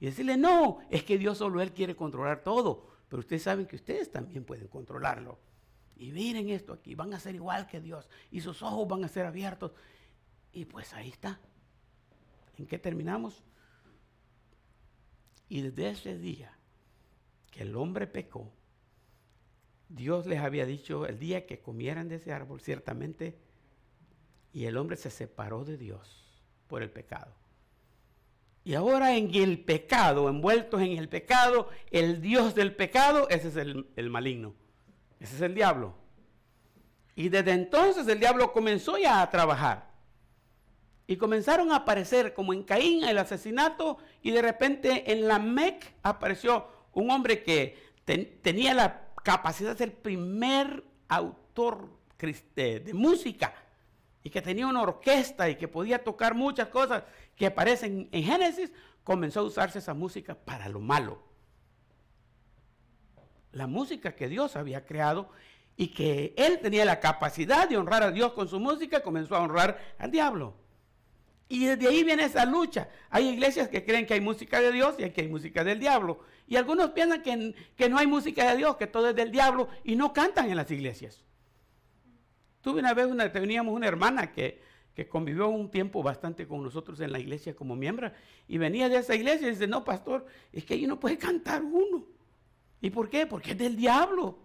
Y decirle, no, es que Dios solo Él quiere controlar todo. Pero ustedes saben que ustedes también pueden controlarlo. Y miren esto aquí, van a ser igual que Dios. Y sus ojos van a ser abiertos. Y pues ahí está. ¿En qué terminamos? Y desde ese día que el hombre pecó, Dios les había dicho el día que comieran de ese árbol, ciertamente, y el hombre se separó de Dios por el pecado. Y ahora en el pecado, envueltos en el pecado, el Dios del pecado, ese es el, el maligno, ese es el diablo. Y desde entonces el diablo comenzó ya a trabajar. Y comenzaron a aparecer, como en Caín, el asesinato, y de repente en la Mec apareció un hombre que tenía la capacidad de ser primer autor de, música y que tenía una orquesta y que podía tocar muchas cosas que aparecen en Génesis, comenzó a usarse esa música para lo malo. La música que Dios había creado y que él tenía la capacidad de honrar a Dios con su música, comenzó a honrar al diablo. Y desde ahí viene esa lucha. Hay iglesias que creen que hay música de Dios y que hay música del diablo. Y algunos piensan que, que, no hay música de Dios, que todo es del diablo y no cantan en las iglesias. Tuve una vez, una, teníamos una hermana que, que convivió un tiempo bastante con nosotros en la iglesia como miembro y venía de esa iglesia y dice, no, pastor, es que ahí no puede cantar uno. ¿Y por qué? Porque es del diablo.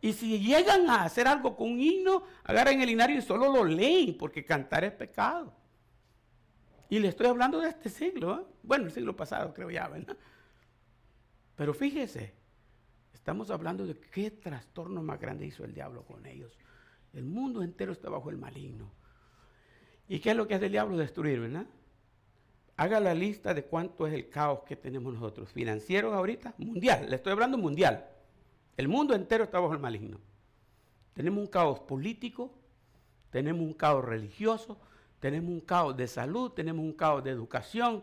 Y si llegan a hacer algo con un himno, agarran el himnario y solo lo leen, porque cantar es pecado. Y le estoy hablando de este siglo, ¿eh? bueno, el siglo pasado creo ya, ¿verdad? Pero fíjese, Estamos hablando de qué trastorno más grande hizo el diablo con ellos. El mundo entero está bajo el maligno. ¿Y qué es lo que hace el diablo? Destruir, ¿verdad? Haga la lista de cuánto es el caos que tenemos nosotros. Financieros ahorita, mundial. Le estoy hablando mundial. El mundo entero está bajo el maligno. Tenemos un caos político, tenemos un caos religioso, tenemos un caos de salud, tenemos un caos de educación,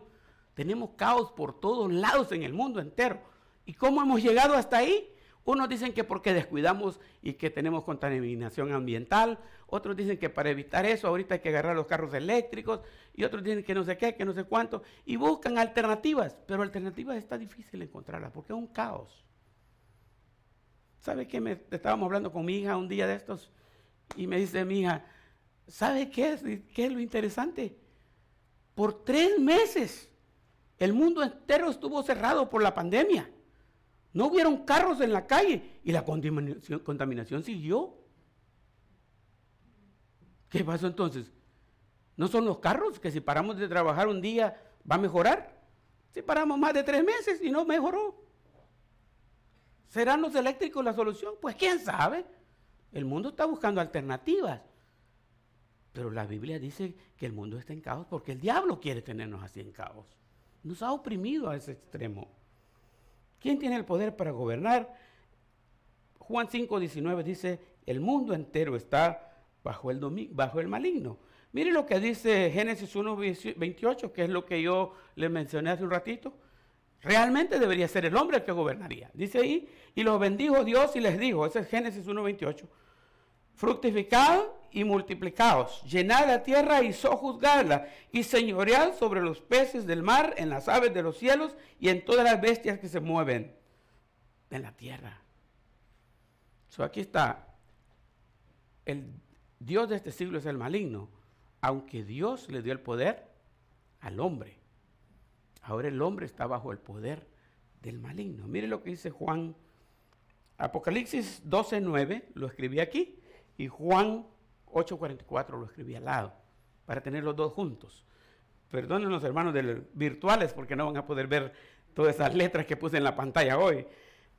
tenemos caos por todos lados en el mundo entero. ¿Y cómo hemos llegado hasta ahí? Unos dicen que porque descuidamos y que tenemos contaminación ambiental, otros dicen que para evitar eso ahorita hay que agarrar los carros eléctricos y otros dicen que no sé qué, que no sé cuánto, y buscan alternativas, pero alternativas está difícil encontrarlas porque es un caos. ¿Sabe qué? Me, estábamos hablando con mi hija un día de estos y me dice mi hija, ¿sabe qué es, qué es lo interesante? Por tres meses el mundo entero estuvo cerrado por la pandemia. No hubieron carros en la calle y la contaminación, siguió. ¿Qué pasó entonces? ¿No son los carros que si paramos de trabajar un día va a mejorar? Si paramos más de tres meses y no mejoró. ¿Serán los eléctricos la solución? Pues quién sabe. El mundo está buscando alternativas. Pero la Biblia dice que el mundo está en caos porque el diablo quiere tenernos así en caos. Nos ha oprimido a ese extremo. ¿Quién tiene el poder para gobernar? Juan 5:19 dice, el mundo entero está bajo el, bajo el maligno. Mire lo que dice Génesis 1:28, que es lo que yo le mencioné hace un ratito. Realmente debería ser el hombre el que gobernaría. Dice ahí, y los bendijo Dios y les dijo, ese es Génesis 1:28, fructificad y multiplicaos, llenad la tierra y sojuzgadla, y señoread sobre los peces del mar, en las aves de los cielos y en todas las bestias que se mueven en la tierra. So, aquí está. El Dios de este siglo es el maligno, aunque Dios le dio el poder al hombre. Ahora el hombre está bajo el poder del maligno. Mire lo que dice Juan, Apocalipsis 12:9, lo escribí aquí, y Juan 8.44 lo escribí al lado, para tener los dos juntos. Perdonen los hermanos virtuales porque no van a poder ver todas esas letras que puse en la pantalla hoy.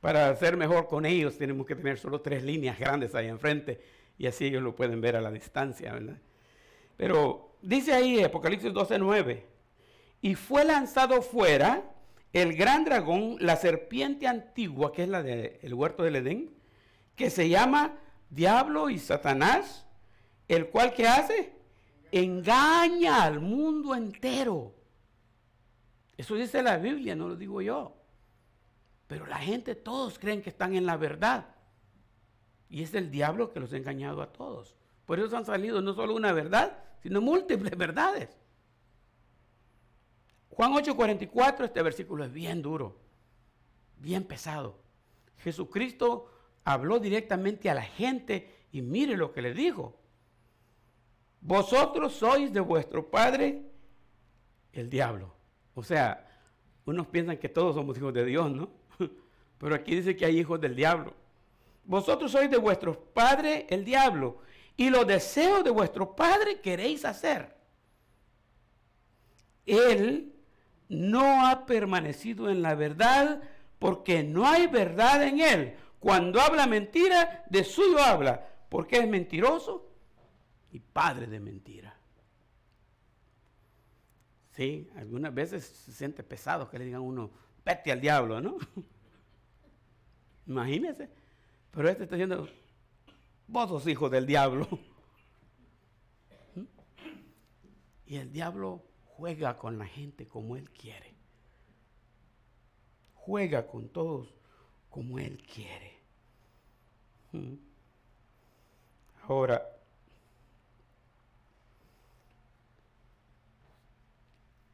Para ser mejor con ellos tenemos que tener solo tres líneas grandes ahí enfrente y así ellos lo pueden ver a la distancia. Pero dice ahí Apocalipsis 12.9, y fue lanzado fuera el gran dragón, la serpiente antigua, que es la del huerto del Edén, que se llama Diablo y Satanás, el cual que hace engaña al mundo entero. Eso dice la Biblia, no lo digo yo. Pero la gente, todos creen que están en la verdad. Y es el diablo que los ha engañado a todos. Por eso han salido no solo una verdad, sino múltiples [LAUGHS] verdades. Juan 8:44, este versículo es bien duro, bien pesado. Jesucristo habló directamente a la gente y mire lo que le dijo. Vosotros sois de vuestro padre el diablo. O sea, unos piensan que todos somos hijos de Dios, ¿no? [LAUGHS] Pero aquí dice que hay hijos del diablo. Vosotros sois de vuestro padre el diablo y los deseos de vuestro padre queréis hacer. Él no ha permanecido en la verdad porque no hay verdad en él. Cuando habla mentira, de suyo habla, porque es mentiroso y padre de mentira. Sí, algunas veces se siente pesado que le digan a uno, vete al diablo, ¿no? [LAUGHS] Imagínese. Pero este está diciendo, vos sos hijo del diablo. [LAUGHS] Y el diablo juega con la gente como él quiere. Juega con todos como él quiere. Ahora,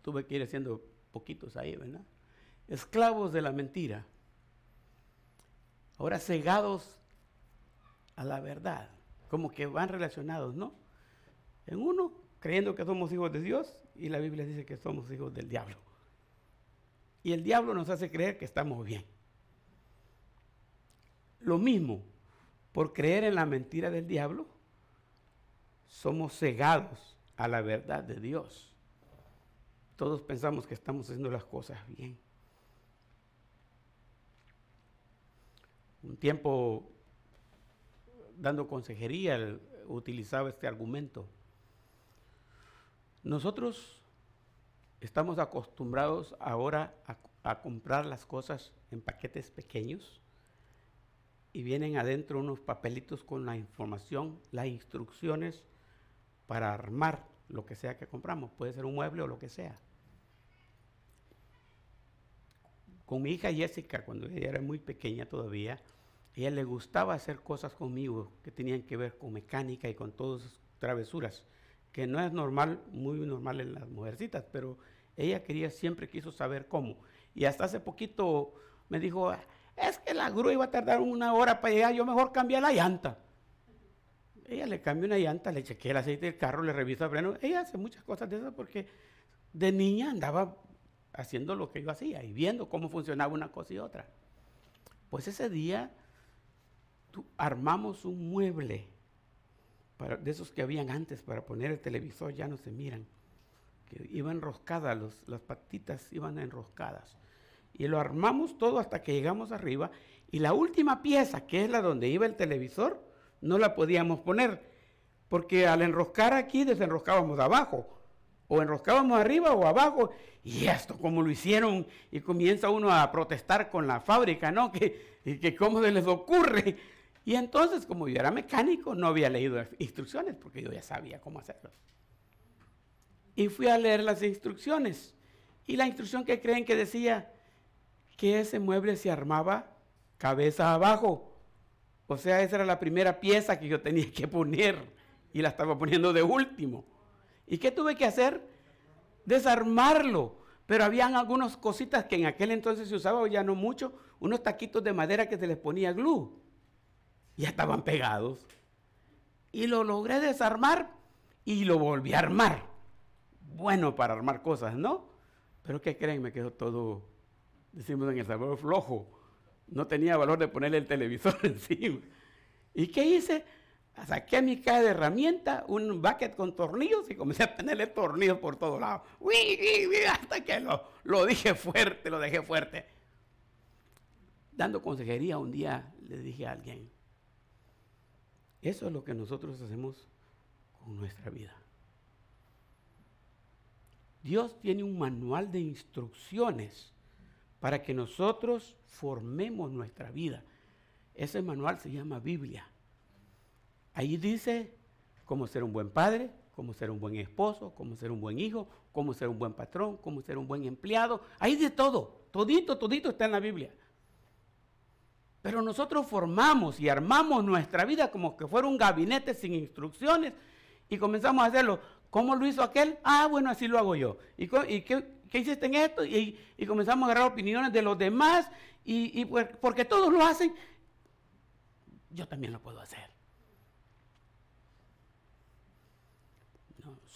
tuve que ir haciendo poquitos ahí, ¿verdad? Esclavos de la mentira. Ahora cegados a la verdad. Como que van relacionados, ¿no? En uno, creyendo que somos hijos de Dios, y la Biblia dice que somos hijos del diablo. Y el diablo nos hace creer que estamos bien. Lo mismo, por creer en la mentira del diablo, somos cegados a la verdad de Dios. Todos pensamos que estamos haciendo las cosas bien. un tiempo dando consejería utilizaba este argumento. Nosotros estamos acostumbrados ahora a, comprar las cosas en paquetes pequeños y vienen adentro unos papelitos con la información, las instrucciones para armar lo que sea que compramos. Puede ser un mueble o lo que sea. Con mi hija Jessica, cuando ella era muy pequeña todavía, ella le gustaba hacer cosas conmigo que tenían que ver con mecánica y con todas esas travesuras, que no es normal, muy normal en las mujercitas, pero ella quería, siempre quiso saber cómo. Y hasta hace poquito me dijo, es que la grúa iba a tardar una hora para llegar, yo mejor cambié la llanta. Ella le cambió una llanta, le chequeé el aceite del carro, le revisó el freno. Ella hace muchas cosas de esas porque de niña andaba haciendo lo que yo hacía y viendo cómo funcionaba una cosa y otra. Pues ese día armamos un mueble para, de esos que habían antes para poner el televisor, ya no se miran, que iban enroscadas, las patitas iban enroscadas. Y lo armamos todo hasta que llegamos arriba. Y la última pieza, que es la donde iba el televisor, no la podíamos poner. Porque al enroscar aquí, desenroscábamos abajo. O enroscábamos arriba o abajo. Y esto, como lo hicieron, y comienza uno a protestar con la fábrica, ¿no? [LAUGHS] Que, que cómo se les ocurre. Y entonces, como yo era mecánico, no había leído las instrucciones, porque yo ya sabía cómo hacerlo. Y fui a leer las instrucciones. Y la instrucción que creen que decía, que ese mueble se armaba cabeza abajo. O sea, esa era la primera pieza que yo tenía que poner y la estaba poniendo de último. ¿Y qué tuve que hacer? Desarmarlo. Pero habían algunas cositas que en aquel entonces se usaba, ya no mucho, unos taquitos de madera que se les ponía glue. Ya estaban pegados. Y lo logré desarmar y lo volví a armar. Bueno para armar cosas, ¿no? Pero ¿qué creen? Me quedó todo decimos en el sabor flojo. No tenía valor de ponerle el televisor [LAUGHS] encima. ¿Y qué hice? Saqué mi caja de herramienta, un bucket con tornillos y comencé a tenerle tornillos por todos lados. Hasta que lo, lo dije fuerte, lo dejé fuerte. Dando consejería un día le dije a alguien, eso es lo que nosotros hacemos con nuestra vida. Dios tiene un manual de instrucciones para que nosotros formemos nuestra vida. Ese manual se llama Biblia. Ahí dice cómo ser un buen padre, cómo ser un buen esposo, cómo ser un buen hijo, cómo ser un buen patrón, cómo ser un buen empleado. Ahí de todo, todito, todito está en la Biblia. Pero nosotros formamos y armamos nuestra vida como que fuera un gabinete sin instrucciones y comenzamos a hacerlo. ¿Cómo lo hizo aquel? Ah, bueno, así lo hago yo. ¿Y, ¿qué hiciste en esto? Y, comenzamos a agarrar opiniones de los demás, y, pues, porque todos lo hacen, yo también lo puedo hacer.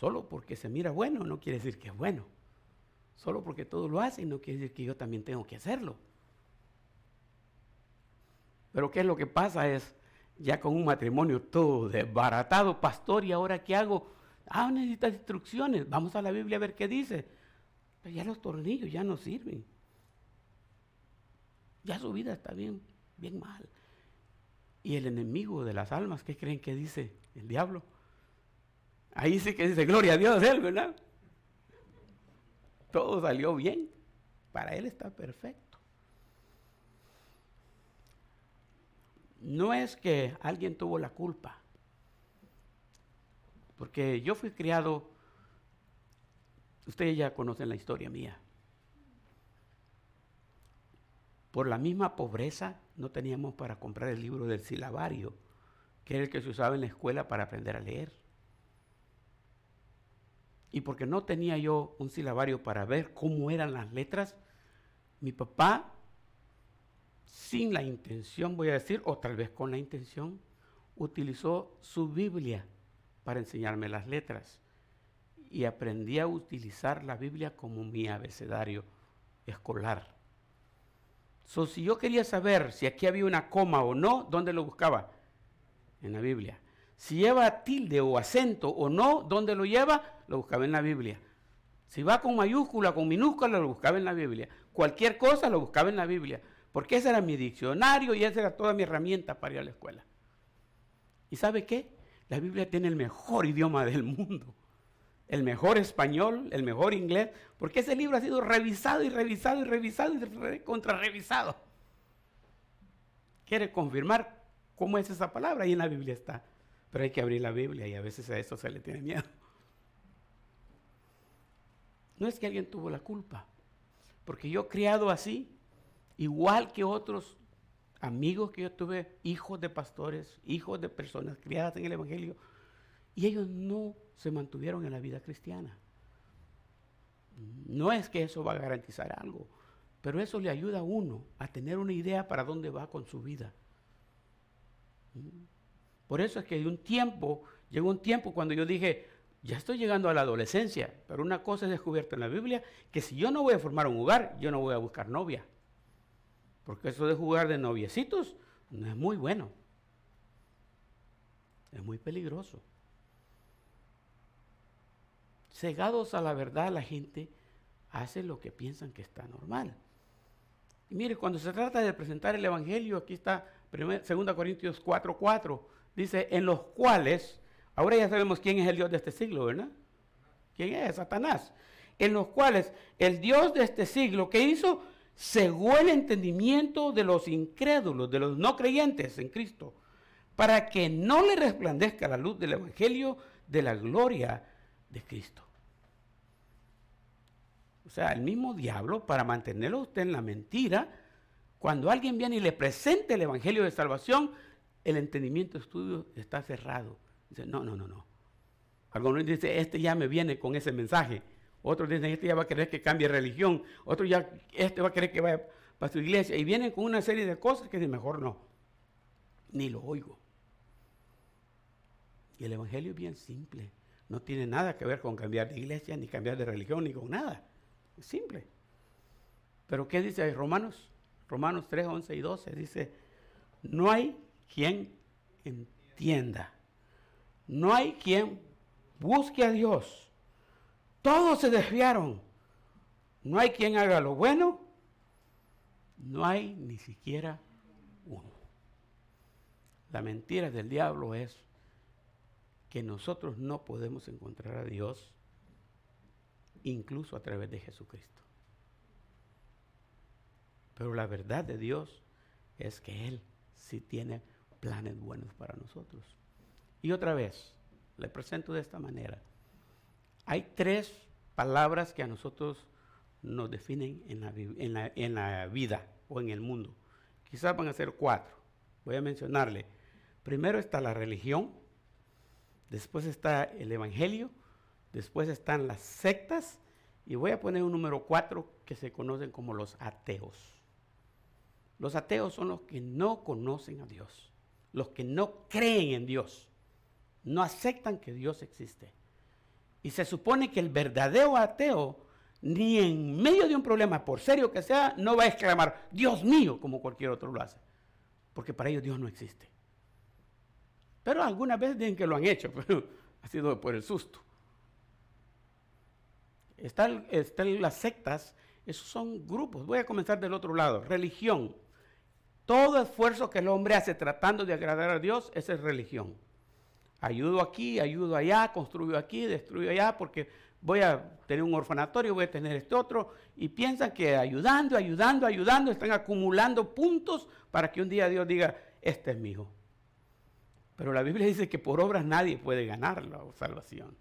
Solo porque se mira bueno no quiere decir que es bueno. Solo porque todos lo hacen no quiere decir que yo también tengo que hacerlo. Pero ¿qué es lo que pasa? Es ya con un matrimonio todo desbaratado, pastor, ¿y ahora qué hago? Ah, necesitas instrucciones. Vamos a la Biblia a ver qué dice. Pero ya los tornillos ya no sirven. Ya su vida está bien, bien mal. Y el enemigo de las almas, ¿qué creen que dice el diablo? Ahí sí que dice, gloria a Dios, él, ¿verdad? Todo salió bien. Para él está perfecto. No es que alguien tuvo la culpa. Porque yo fui criado Ustedes ya conocen la historia mía. Por la misma pobreza no teníamos para comprar el libro del silabario, que era el que se usaba en la escuela para aprender a leer. Y porque no tenía yo un silabario para ver cómo eran las letras, mi papá, sin la intención, voy a decir, o tal vez con la intención, utilizó su Biblia para enseñarme las letras y aprendí a utilizar la Biblia como mi abecedario escolar. So, si yo quería saber si aquí había una coma o no, ¿dónde lo buscaba? En la Biblia. Si lleva tilde o acento o no, ¿dónde lo lleva? Lo buscaba en la Biblia. Si va con mayúscula, con minúscula, lo buscaba en la Biblia. Cualquier cosa lo buscaba en la Biblia. porque ese era mi diccionario y esa era toda mi herramienta para ir a la escuela. ¿Y sabe qué? La Biblia tiene el mejor idioma del mundo, el mejor español, el mejor inglés, porque ese libro ha sido revisado y revisado y revisado y contrarrevisado. Quiere confirmar cómo es esa palabra y en la Biblia está. Pero hay que abrir la Biblia y a veces a eso se le tiene miedo. No es que alguien tuvo la culpa, porque yo criado así, igual que otros amigos que yo tuve, hijos de pastores, hijos de personas criadas en el Evangelio, y ellos no se mantuvieron en la vida cristiana. No es que eso va a garantizar algo, pero eso le ayuda a uno a tener una idea para dónde va con su vida. Por eso es que de un tiempo, llegó un tiempo cuando yo dije, ya estoy llegando a la adolescencia, pero una cosa es descubierta en la Biblia, que si yo no voy a formar un hogar, yo no voy a buscar novia. Porque eso de jugar de noviecitos no es muy bueno. Es muy peligroso. Cegados a la verdad, la gente hace lo que piensan que está normal. Y mire, cuando se trata de presentar el Evangelio, aquí está 2 Corintios 4:4 dice, en los cuales, ahora ya sabemos quién es el Dios de este siglo, ¿verdad? ¿Quién es? Satanás. En los cuales el Dios de este siglo, ¿qué hizo? Cegó el entendimiento de los incrédulos, de los no creyentes en Cristo, para que no le resplandezca la luz del Evangelio de la gloria de Cristo. O sea, el mismo diablo, para mantenerlo usted en la mentira, cuando alguien viene y le presenta el Evangelio de salvación, el entendimiento estudio está cerrado. Dice, no, no, no, no. Algunos dicen, este ya me viene con ese mensaje. Otros dicen, este ya va a querer que cambie religión. Otro ya, este va a querer que vaya para su iglesia. Y vienen con una serie de cosas que mejor no. Ni lo oigo. Y el Evangelio es bien simple. No tiene nada que ver con cambiar de iglesia, ni cambiar de religión, ni con nada. Es simple. Pero ¿qué dice Romanos? Romanos 3, 11 y 12 dice, no hay quien entienda. No hay quien busque a Dios. Todos se desviaron. No hay quien haga lo bueno. No hay ni siquiera uno. La mentira del diablo es que nosotros no podemos encontrar a Dios incluso a través de Jesucristo. Pero la verdad de Dios es que Él sí tiene planes buenos para nosotros. Y otra vez, le presento de esta manera. Hay tres palabras que a nosotros nos definen en la, vida o en el mundo. Quizás van a ser cuatro. Voy a mencionarle. Primero está la religión, después está el evangelio, después están las sectas y voy a poner un número cuatro que se conocen como los ateos. Los ateos son los que no conocen a Dios los que no creen en Dios, no aceptan que Dios existe. Y se supone que el verdadero ateo, ni en medio de un problema, por serio que sea, no va a exclamar, Dios mío, como cualquier otro lo hace. Porque para ellos Dios no existe. Pero algunas veces dicen que lo han hecho, [LAUGHS] pero ha sido por el susto. Están, están las sectas, esos son grupos. Voy a comenzar del otro lado. Religión. Todo esfuerzo que el hombre hace tratando de agradar a Dios, es religión. Ayudo aquí, ayudo allá, construyo aquí, destruyo allá, porque voy a tener un orfanatorio, voy a tener este otro, y piensan que ayudando, ayudando, ayudando, están acumulando puntos para que un día Dios diga, este es mi hijo. Pero la Biblia dice que por obras nadie puede ganar la salvación.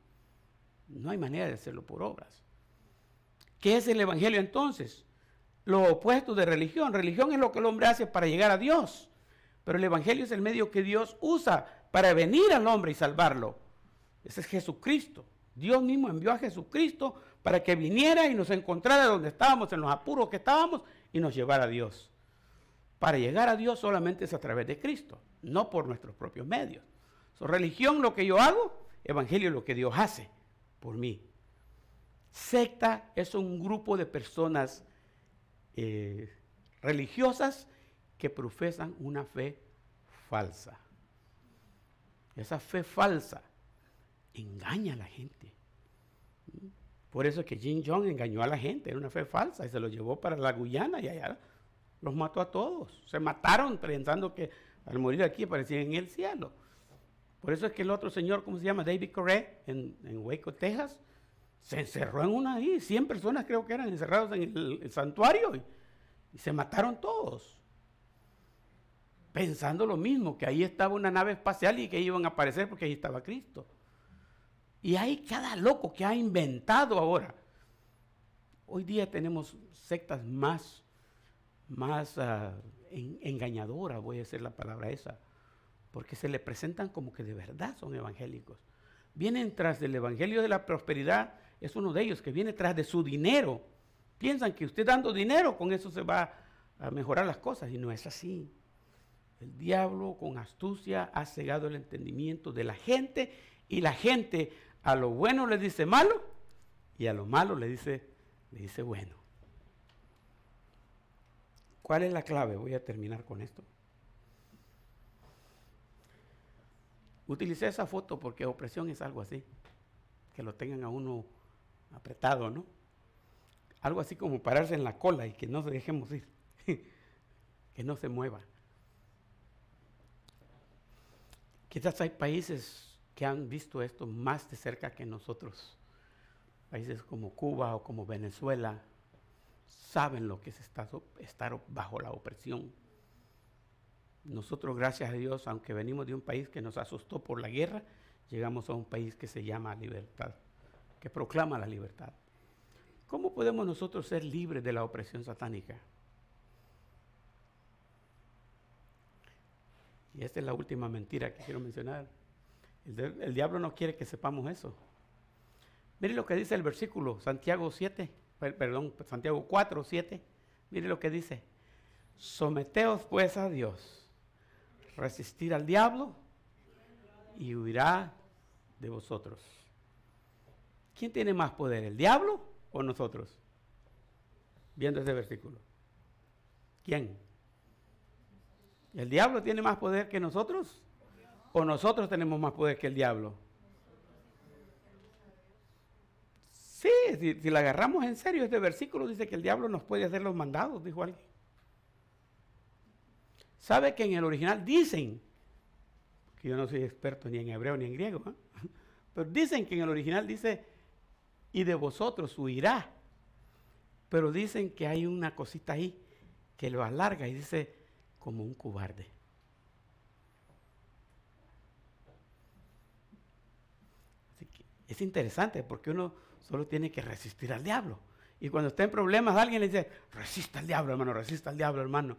No hay manera de hacerlo por obras. ¿Qué es el Evangelio entonces? Lo opuesto de religión. Religión es lo que el hombre hace para llegar a Dios. Pero el Evangelio es el medio que Dios usa para venir al hombre y salvarlo. Ese es Jesucristo. Dios mismo envió a Jesucristo para que viniera y nos encontrara donde estábamos, en los apuros que estábamos, y nos llevara a Dios. Para llegar a Dios solamente es a través de Cristo, no por nuestros propios medios. So, religión lo que yo hago, evangelio lo que Dios hace por mí. Secta es un grupo de personas eh, religiosas que profesan una fe falsa. Esa fe falsa engaña a la gente. Por eso es que Jin Jong engañó a la gente, era una fe falsa y se lo llevó para la Guyana y allá Los mató a todos. Se mataron pensando que al morir aquí aparecían en el cielo. Por eso es que el otro señor, ¿cómo se llama? David Correa, en, Waco, Texas, se encerró en una ahí. 100 personas creo que eran encerrados en el, santuario y se mataron todos pensando lo mismo, que ahí estaba una nave espacial y que iban a aparecer porque ahí estaba Cristo. Y hay cada loco que ha inventado ahora. Hoy día tenemos sectas más, más uh, engañadoras, voy a decir la palabra esa, porque se le presentan como que de verdad son evangélicos. Vienen tras del evangelio de la prosperidad, es uno de ellos que viene tras de su dinero. Piensan que usted dando dinero, con eso se va a mejorar las cosas, y no es así. El diablo con astucia ha cegado el entendimiento de la gente y la gente a lo bueno le dice malo y a lo malo le dice, le dice bueno. ¿Cuál es la clave? Voy a terminar con esto. Utilicé esa foto porque opresión es algo así, que lo tengan a uno apretado, ¿no? Algo así como pararse en la cola y que no se dejemos ir, [LAUGHS] que no se mueva. Quizás hay países que han visto esto más de cerca que nosotros. Países como Cuba o como Venezuela saben lo que es estar, estar bajo la opresión. Nosotros, gracias a Dios, aunque venimos de un país que nos asustó por la guerra, llegamos a un país que se llama libertad, que proclama la libertad. ¿Cómo podemos nosotros ser libres de la opresión satánica? Y esta es la última mentira que quiero mencionar. El, diablo no quiere que sepamos eso. Mire lo que dice el versículo, Santiago 7, perdón, Santiago 4, 7. Mire lo que dice. Someteos pues a Dios, resistir al diablo y huirá de vosotros. ¿Quién tiene más poder, el diablo o nosotros? Viendo este versículo. ¿Quién? ¿El diablo tiene más poder que nosotros? ¿O nosotros tenemos más poder que el diablo? Sí, si, si la agarramos en serio, este versículo dice que el diablo nos puede hacer los mandados, dijo alguien. ¿Sabe que en el original dicen, que yo no soy experto ni en hebreo ni en griego, ¿eh? [LAUGHS] pero dicen que en el original dice, y de vosotros huirá. Pero dicen que hay una cosita ahí que lo alarga y dice, como un cobarde. es interesante porque uno solo tiene que resistir al diablo. Y cuando está en problemas, alguien le dice, resista al diablo, hermano, resista al diablo, hermano.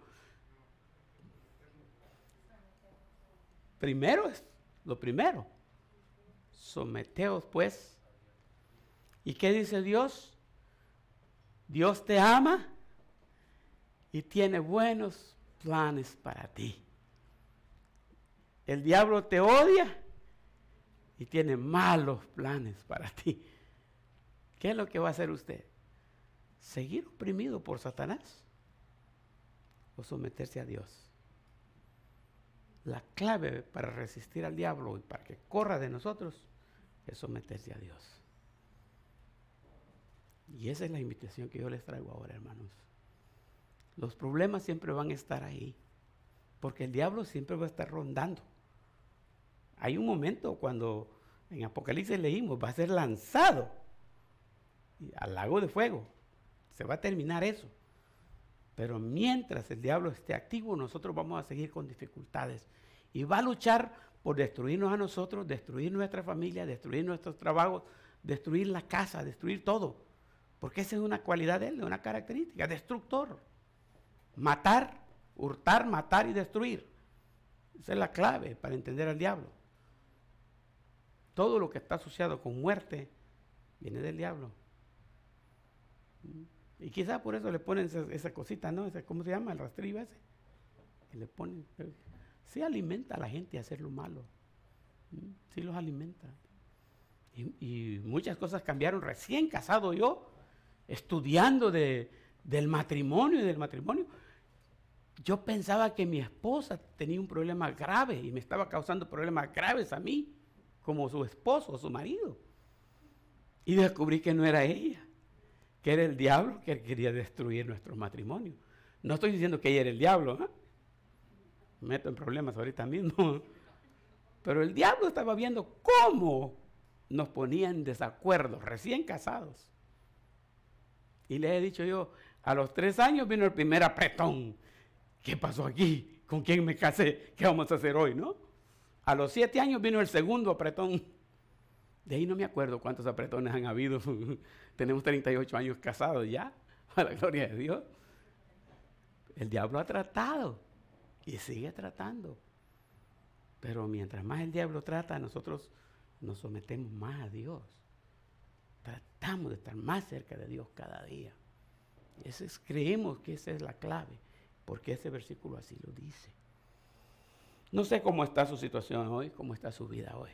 Primero es lo primero. Someteos pues. ¿Y qué dice Dios? Dios te ama y tiene buenos planes para ti. El diablo te odia y tiene malos planes para ti. ¿Qué es lo que va a hacer usted? ¿Seguir oprimido por Satanás o someterse a Dios? La clave para resistir al diablo y para que corra de nosotros es someterse a Dios. Y esa es la invitación que yo les traigo ahora, hermanos. Los problemas siempre van a estar ahí, porque el diablo siempre va a estar rondando. Hay un momento cuando en Apocalipsis leímos, va a ser lanzado al lago de fuego. Se va a terminar eso. Pero mientras el diablo esté activo, nosotros vamos a seguir con dificultades. Y va a luchar por destruirnos a nosotros, destruir nuestra familia, destruir nuestros trabajos, destruir la casa, destruir todo. Porque esa es una cualidad de él, una característica, destructor. Matar, hurtar, matar y destruir. Esa es la clave para entender al diablo. Todo lo que está asociado con muerte viene del diablo. Y quizá por eso le ponen esa, cosita, ¿no? ¿Cómo se llama? El rastrillo ese. Que le ponen. Sí alimenta a la gente a hacer lo malo. Sí los alimenta. Y, muchas cosas cambiaron. Recién casado yo, estudiando de, del matrimonio y del matrimonio, yo pensaba que mi esposa tenía un problema grave y me estaba causando problemas graves a mí, como su esposo o su marido. Y descubrí que no era ella, que era el diablo que quería destruir nuestro matrimonio. No estoy diciendo que ella era el diablo. ¿eh? Me meto en problemas ahorita mismo. [LAUGHS] Pero el diablo estaba viendo cómo nos ponían en desacuerdo, recién casados. Y le he dicho yo, a los tres años vino el primer apretón. ¿Qué pasó aquí? ¿Con quién me casé? ¿Qué vamos a hacer hoy, no? A los siete años vino el segundo apretón. De ahí no me acuerdo cuántos apretones han habido. [LAUGHS] Tenemos 38 años casados ya, [LAUGHS] a la gloria de Dios. El diablo ha tratado y sigue tratando. Pero mientras más el diablo trata, nosotros nos sometemos más a Dios. Tratamos de estar más cerca de Dios cada día. Ese es, creemos que esa es la clave, porque ese versículo así lo dice. No sé cómo está su situación hoy, cómo está su vida hoy,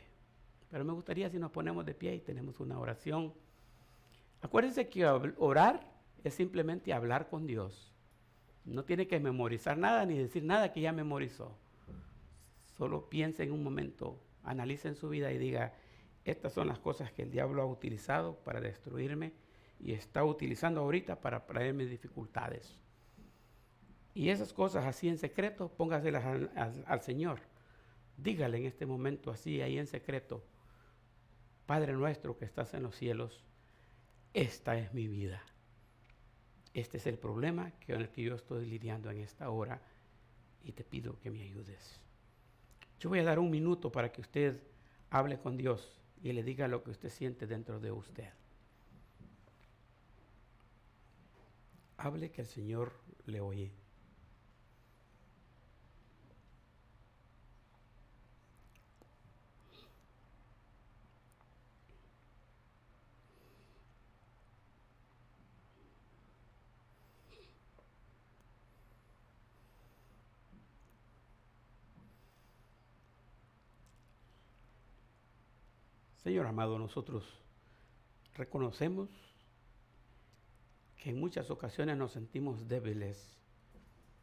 pero me gustaría si nos ponemos de pie y tenemos una oración. Acuérdense que orar es simplemente hablar con Dios. No tiene que memorizar nada ni decir nada que ya memorizó. Solo piense en un momento, analice en su vida y diga, estas son las cosas que el diablo ha utilizado para destruirme y está utilizando ahorita para traerme dificultades. Y esas cosas así en secreto, póngaselas al, Señor. Dígale en este momento así, ahí en secreto, Padre nuestro que estás en los cielos, esta es mi vida. Este es el problema con el que yo estoy lidiando en esta hora y te pido que me ayudes. Yo voy a dar un minuto para que usted hable con Dios y le diga lo que usted siente dentro de usted. Hable que el Señor le oye. Señor amado, nosotros reconocemos que en muchas ocasiones nos sentimos débiles,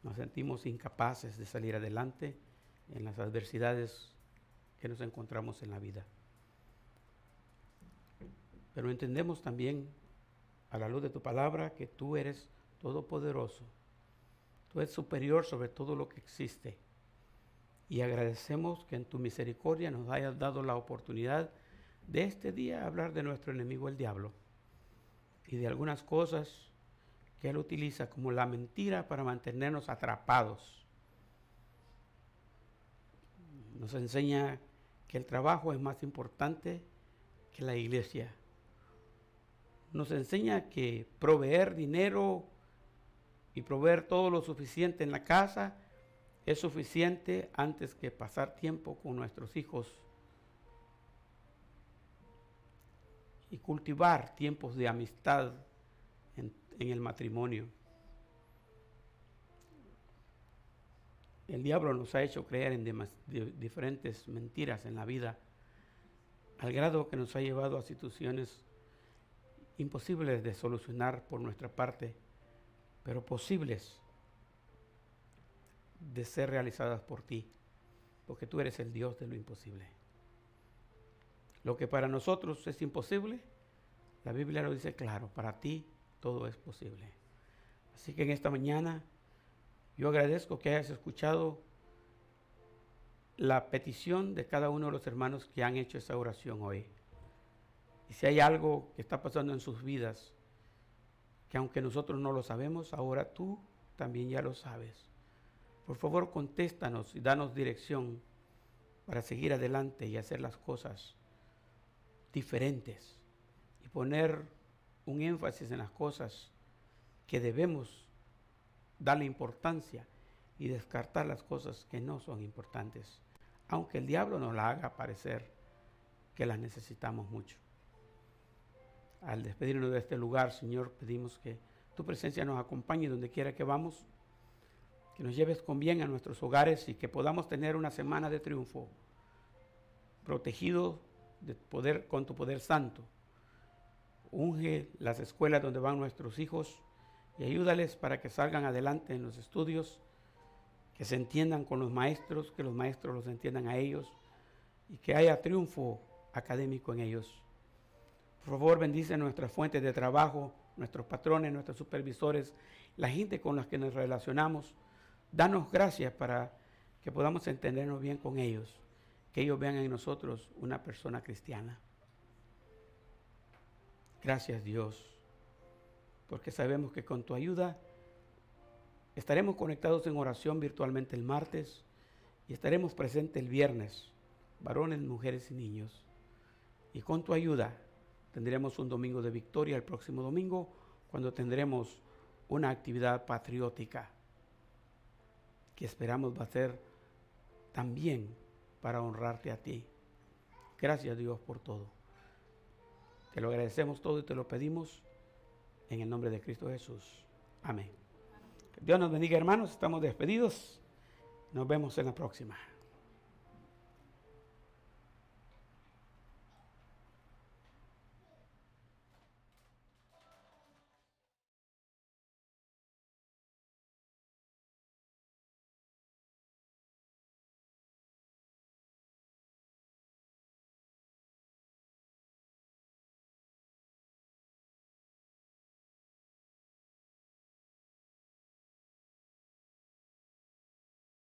nos sentimos incapaces de salir adelante en las adversidades que nos encontramos en la vida. Pero entendemos también, a la luz de tu palabra, que tú eres todopoderoso, tú eres superior sobre todo lo que existe. Y agradecemos que en tu misericordia nos hayas dado la oportunidad de este día hablar de nuestro enemigo el diablo y de algunas cosas que él utiliza como la mentira para mantenernos atrapados. Nos enseña que el trabajo es más importante que la iglesia. Nos enseña que proveer dinero y proveer todo lo suficiente en la casa es suficiente antes que pasar tiempo con nuestros hijos y cultivar tiempos de amistad en, el matrimonio. El diablo nos ha hecho creer en diferentes mentiras en la vida, al grado que nos ha llevado a situaciones imposibles de solucionar por nuestra parte, pero posibles de ser realizadas por ti, porque tú eres el Dios de lo imposible. Lo que para nosotros es imposible, la Biblia lo dice claro, para ti todo es posible. Así que en esta mañana yo agradezco que hayas escuchado la petición de cada uno de los hermanos que han hecho esa oración hoy. Y si hay algo que está pasando en sus vidas, que aunque nosotros no lo sabemos, ahora tú también ya lo sabes. Por favor, contéstanos y danos dirección para seguir adelante y hacer las cosas diferentes y poner un énfasis en las cosas que debemos darle importancia y descartar las cosas que no son importantes, aunque el diablo nos la haga parecer que las necesitamos mucho. Al despedirnos de este lugar, Señor, pedimos que tu presencia nos acompañe donde quiera que vamos, que nos lleves con bien a nuestros hogares y que podamos tener una semana de triunfo, protegido con tu poder santo. Unge las escuelas donde van nuestros hijos y ayúdales para que salgan adelante en los estudios, que se entiendan con los maestros, que los maestros los entiendan a ellos y que haya triunfo académico en ellos. Por favor, bendice nuestras fuentes de trabajo, nuestros patrones, nuestros supervisores, la gente con la que nos relacionamos. Danos gracias para que podamos entendernos bien con ellos, que ellos vean en nosotros una persona cristiana. Gracias Dios, porque sabemos que con tu ayuda estaremos conectados en oración virtualmente el martes y estaremos presentes el viernes, varones, mujeres y niños. Y con tu ayuda tendremos un domingo de victoria el próximo domingo, cuando tendremos una actividad patriótica que esperamos va a ser también para honrarte a ti. Gracias Dios por todo. Te lo agradecemos todo y te lo pedimos en el nombre de Cristo Jesús. Amén. Dios nos bendiga hermanos, estamos despedidos. Nos vemos en la próxima.